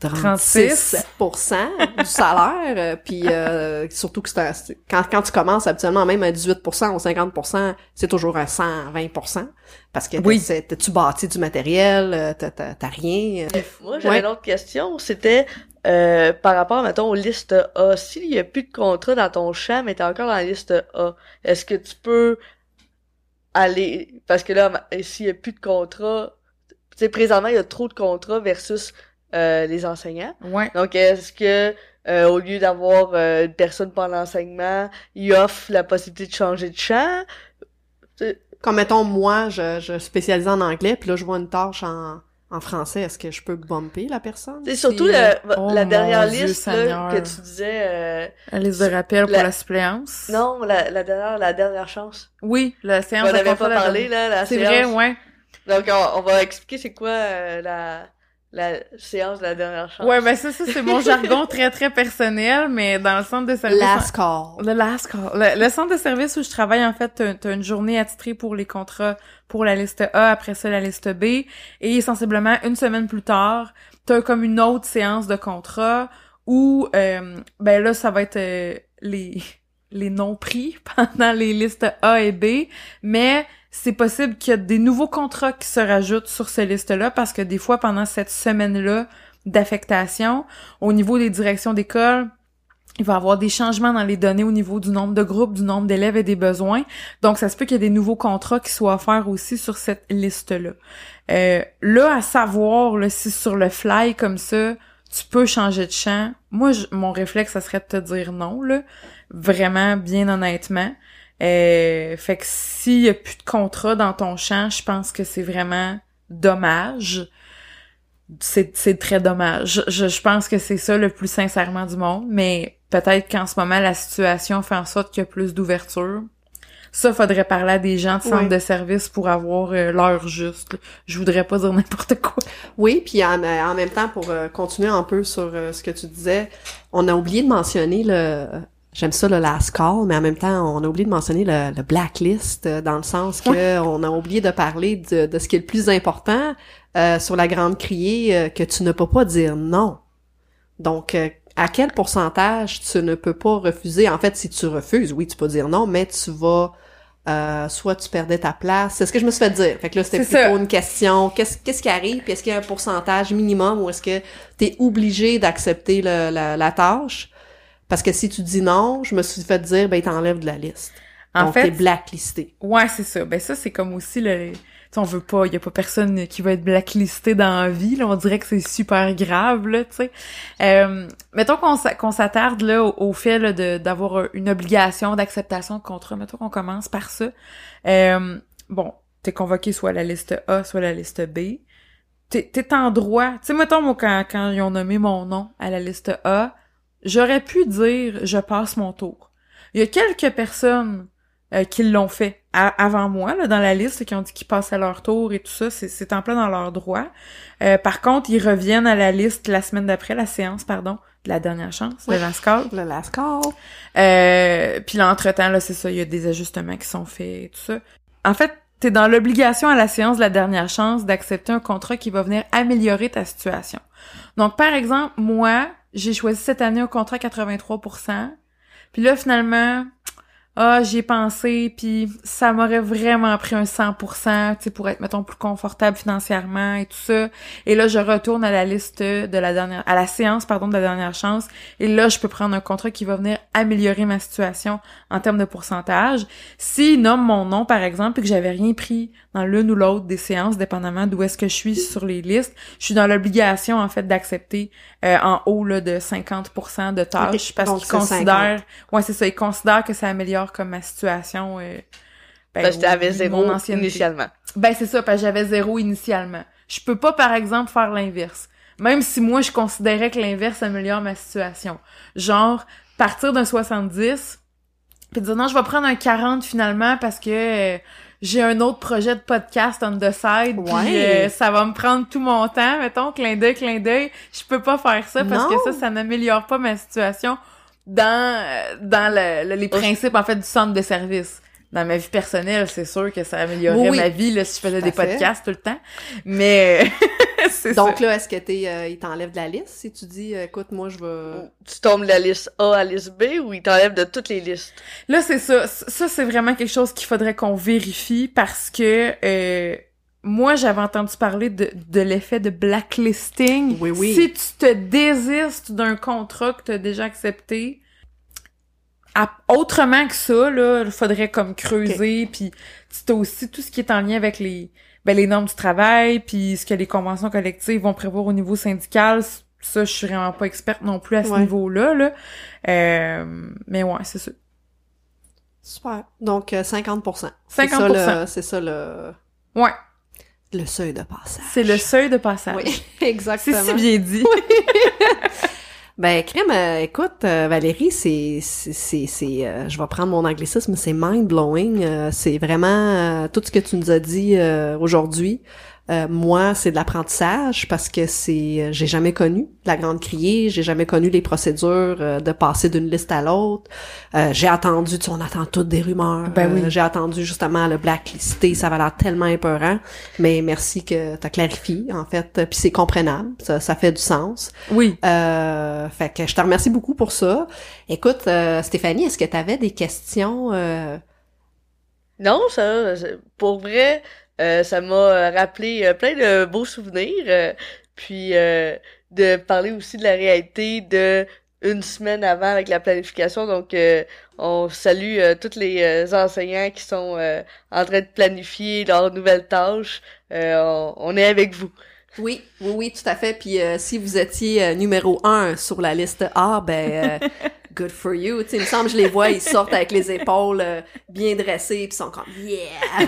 S2: 18,36% du salaire, euh, puis euh, surtout que c'est un- quand, quand tu commences habituellement même à 18% ou 50%, c'est toujours à 120%, parce que
S4: Oui.
S2: tu bâtis du matériel, euh, t'as- rien.
S3: Moi, j'avais
S2: Ouais.
S3: une autre question. C'était euh, par rapport, mettons, aux listes A. S'il y a plus de contrat dans ton champ, mais t'es encore dans la liste A, est-ce que tu peux aller... Parce que là, s'il y a plus de contrat... Tu sais, présentement, il y a trop de contrats versus euh, les enseignants.
S4: Ouais.
S3: Donc, est-ce que euh, au lieu d'avoir euh, une personne pour l'enseignement, il offre la possibilité de changer de champ?
S2: Comme mettons moi, je, je spécialise en anglais, puis là je vois une tâche en, En français, est-ce que je peux bumper la personne?
S3: C'est surtout
S4: Si,
S3: la,
S4: euh, oh
S3: la dernière
S4: Dieu
S3: liste là, que tu disais. euh,
S4: La liste de rappel pour
S3: La-
S4: la suppléance?
S3: Non, la, la dernière, la dernière chance.
S4: Oui, la
S3: On
S4: séance de
S3: n'avait pas
S4: la
S3: parlé là, la
S4: C'est vrai, ouais.
S3: Donc on, on va expliquer c'est quoi euh, la la séance de la dernière chance.
S4: Ouais, ben ça, ça c'est mon jargon très très personnel, mais dans le centre de service.
S2: Last call.
S4: Le last call. Le, le centre de service où je travaille, en fait, t'as, une journée attitrée pour les contrats pour la liste A, après ça la liste B, et sensiblement une semaine plus tard, t'as comme une autre séance de contrat où, euh, ben là, ça va être euh, les les non-pris pendant les listes A et B, mais c'est possible qu'il y ait des nouveaux contrats qui se rajoutent sur ces listes-là parce que des fois, pendant cette semaine-là d'affectation, au niveau des directions d'école, il va y avoir des changements dans les données au niveau du nombre de groupes, du nombre d'élèves et des besoins. Donc, ça se peut qu'il y ait des nouveaux contrats qui soient offerts aussi sur cette liste-là. Euh, là, à savoir là, si sur le fly comme ça, tu peux changer de champ. Moi, je- mon réflexe, ça serait de te dire non, là. Vraiment, bien honnêtement. Euh, fait que s'il y a plus de contrat dans ton champ, je pense que c'est vraiment dommage. C'est, c'est très dommage. Je, je pense que c'est ça le plus sincèrement du monde, mais peut-être qu'en ce moment, la situation fait en sorte qu'il y a plus d'ouverture. Ça, faudrait parler à des gens de centre de service pour avoir euh, l'heure juste. Je voudrais pas dire n'importe quoi.
S2: Oui, puis en, en même temps, pour euh, continuer un peu sur euh, ce que tu disais, on a oublié de mentionner le... J'aime ça le last call, mais en même temps, on a oublié de mentionner le, le blacklist euh, dans le sens que on a oublié de parler de, de ce qui est le plus important euh, sur la grande criée, euh, que tu ne peux pas dire non. Donc, euh, à quel pourcentage tu ne peux pas refuser? En fait, si tu refuses, oui, tu peux dire non, mais tu vas... euh, soit tu perdais ta place. C'est ce que je me suis fait dire. Fait que là, c'était plutôt une question. Qu'est-ce qu'est-ce qui arrive? Puis est-ce qu'il y a un pourcentage minimum ou est-ce que tu es obligé d'accepter la tâche? Parce que si tu dis non, je me suis fait dire, ben, il t'enlève de la liste.
S4: En
S2: Donc,
S4: fait,
S2: t'es blacklisté.
S4: Ouais, c'est ça. Ben ça, c'est comme aussi le... On veut pas, y a pas personne qui va être blacklisté dans la vie, là. On dirait que c'est super grave, là, tu sais. Euh, mettons qu'on s'a- qu'on s'attarde, là, au, au fait, là, de- d'avoir une obligation d'acceptation de contrat. Mettons qu'on commence par ça. Euh, bon, t'es convoqué soit à la liste A, soit à la liste B. T'es, t'es en droit. Tu sais, mettons, moi, quand, quand ils ont nommé mon nom à la liste A, j'aurais pu dire « je passe mon tour ». Il y a quelques personnes euh, qui l'ont fait à- avant moi là, dans la liste qui ont dit qu'ils passaient leur tour et tout ça c'est en plein dans leur droit Euh, par contre ils reviennent à la liste la semaine d'après la séance pardon de la dernière chance
S2: Ouais.
S4: de la score
S2: Le last call.
S4: euh, puis là entre temps là c'est ça il y a des ajustements qui sont faits et tout ça en fait t'es dans l'obligation à la séance de la dernière chance d'accepter un contrat qui va venir améliorer ta situation donc par exemple moi j'ai choisi cette année un contrat à 83%. Puis là, finalement, ah, j'y ai pensé, puis ça m'aurait vraiment pris un 100%, tu sais, pour être, mettons, plus confortable financièrement et tout ça. Et là, je retourne à la liste de la dernière, à la séance, pardon, de la dernière chance. Et là, je peux prendre un contrat qui va venir améliorer ma situation en termes de pourcentage. S'il nomme mon nom, par exemple, et que j'avais rien pris dans l'une ou l'autre des séances, dépendamment d'où est-ce que je suis sur les listes, je suis dans l'obligation, en fait, d'accepter euh, en haut là, de 50% de tâches parce qu'ils considèrent ouais c'est ça ils considèrent que ça améliore comme ma situation euh, ben,
S3: Parce que t'avais zéro initialement.
S4: ben c'est ça parce que j'avais zéro initialement. Je peux pas par exemple faire l'inverse. Même si moi je considérais que l'inverse améliore ma situation. Genre partir d'un 70 puis dire non je vais prendre un 40 finalement parce que euh, j'ai un autre projet de podcast on the side puis euh, ça va me prendre tout mon temps mettons clin d'œil clin d'œil. Je peux pas faire ça parce
S2: Non.
S4: que ça ça n'améliore pas ma situation dans euh, dans le- le- les principes en fait du centre de service dans ma vie personnelle, c'est sûr que ça améliorerait
S2: Oui,
S4: ma vie là, si je faisais des
S2: fait.
S4: podcasts tout le temps. Mais c'est ça.
S2: Donc là, est-ce que t'es, euh, il t'enlève de la liste si tu dis, euh, écoute, moi, je vais...
S3: Tu tombes de la liste A à la liste B ou il t'enlève de toutes les listes?
S4: Là, c'est ça. Ça, c'est vraiment quelque chose qu'il faudrait qu'on vérifie parce que euh, moi, j'avais entendu parler de, de l'effet de blacklisting.
S2: Oui, oui.
S4: Si tu te désistes d'un contrat que tu as déjà accepté, à- autrement que ça, là, il faudrait comme creuser, puis tu as aussi tout ce qui est en lien avec les ben, les normes du travail, puis ce que les conventions collectives vont prévoir au niveau syndical. Ça, je suis vraiment pas experte non plus à ce
S2: Ouais.
S4: niveau-là, là. Euh, mais ouais, c'est ça.
S2: Super. Donc, euh, 50%.
S4: 50%.
S2: C'est ça, le... C'est ça le...
S4: Ouais.
S2: Le seuil de passage.
S4: C'est le seuil de passage.
S2: Oui,
S4: C'est
S2: exactement.
S4: si bien dit.
S2: Ben, crème, euh, écoute, euh, Valérie, c'est, c'est, c'est, c'est, euh, je vais prendre mon anglicisme, c'est mind blowing. c'est vraiment tout ce que tu nous as dit aujourd'hui. Euh, moi, c'est de l'apprentissage parce que c'est, j'ai jamais connu la grande criée, j'ai jamais connu les procédures euh, de passer d'une liste à l'autre. Euh, j'ai attendu, tu sais, on attend toutes des rumeurs.
S4: Ben oui.
S2: Euh, j'ai attendu justement le blacklisté, ça va l'air tellement épeurant. Mais merci que t'as clarifié, en fait, puis c'est comprenable, ça, ça fait du sens.
S4: Oui.
S2: Euh, fait que je te remercie beaucoup pour ça. Écoute, euh, Stéphanie, est-ce que tu avais des questions? euh,
S3: Non, ça, pour vrai, euh, ça m'a euh, rappelé euh, plein de beaux souvenirs. euh, puis euh, de parler aussi de la réalité de une semaine avant avec la planification. Donc, euh, on salue euh, tous les euh, enseignants qui sont euh, en train de planifier leurs nouvelles tâches. Euh, on, on est avec vous.
S2: Oui, oui, oui, tout à fait. Puis euh, si vous étiez numéro un sur la liste A, ben euh, good for you. Tu il me semble je les vois, ils sortent avec les épaules euh, bien dressées, puis sont comme yeah.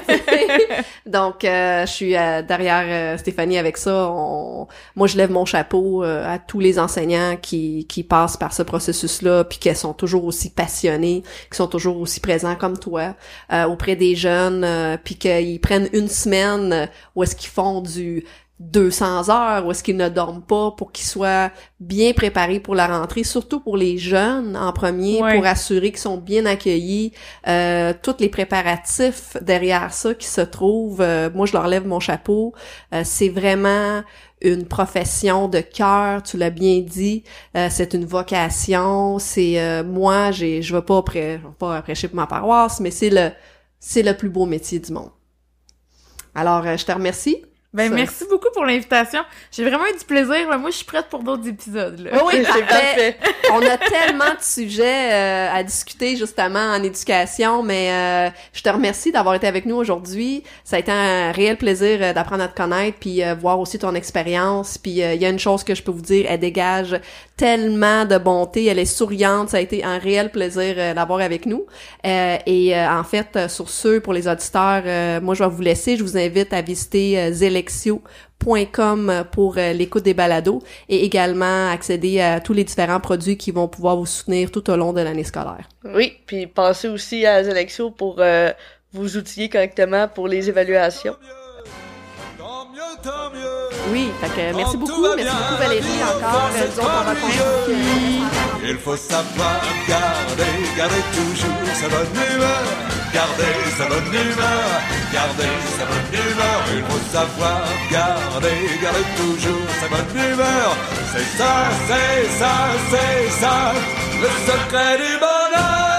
S2: Donc euh, je suis euh, derrière euh, Stéphanie avec ça. On- Moi, je lève mon chapeau à tous les enseignants qui qui passent par ce processus-là, puis qui sont toujours aussi passionnés, qui sont toujours aussi présents comme toi auprès des jeunes, puis qu'ils prennent une semaine où est-ce qu'ils font du 200 heures, où est-ce qu'ils ne dorment pas pour qu'ils soient bien préparés pour la rentrée, surtout pour les jeunes en premier,
S4: Ouais.
S2: pour assurer qu'ils sont bien accueillis, euh, tous les préparatifs derrière ça qui se trouvent, euh, moi je leur lève mon chapeau, Euh, c'est vraiment une profession de cœur, tu l'as bien dit, Euh, c'est une vocation, c'est euh, moi j'ai je vais pas prê- je vais pas prêcher pour ma paroisse, mais c'est le c'est le plus beau métier du monde. Alors euh, je te remercie.
S4: Ben,
S2: Ça-
S4: merci beaucoup pour l'invitation. J'ai vraiment eu du plaisir. là. Moi, je suis prête pour d'autres épisodes, là.
S2: Oui,
S3: C'est
S2: parfait. On a tellement de sujets euh, à discuter justement en éducation, mais euh, je te remercie d'avoir été avec nous aujourd'hui. Ça a été un réel plaisir euh, d'apprendre à te connaître, puis voir aussi ton expérience. Puis il y a une chose que je peux vous dire, elle dégage tellement de bonté, elle est souriante. Ça a été un réel plaisir euh, d'avoir avec nous. Euh, et euh, en fait, euh, sur ce, pour les auditeurs, euh, moi je vais vous laisser. Je vous invite à visiter zelexio.com pour l'écoute des balados et également accéder à tous les différents produits qui vont pouvoir vous soutenir tout au long de l'année scolaire.
S3: Oui, puis pensez aussi à Zelexio pour vous outiller correctement pour les évaluations.
S2: Oui, fait que merci beaucoup, merci beaucoup Valérie encore. Nous autres, on va continuer.
S1: Il faut savoir garder, garder toujours sa bonne humeur. Garder sa bonne humeur, garder sa bonne humeur. Il faut savoir garder, garder toujours sa bonne humeur. C'est ça, c'est ça, c'est ça, le secret du bonheur.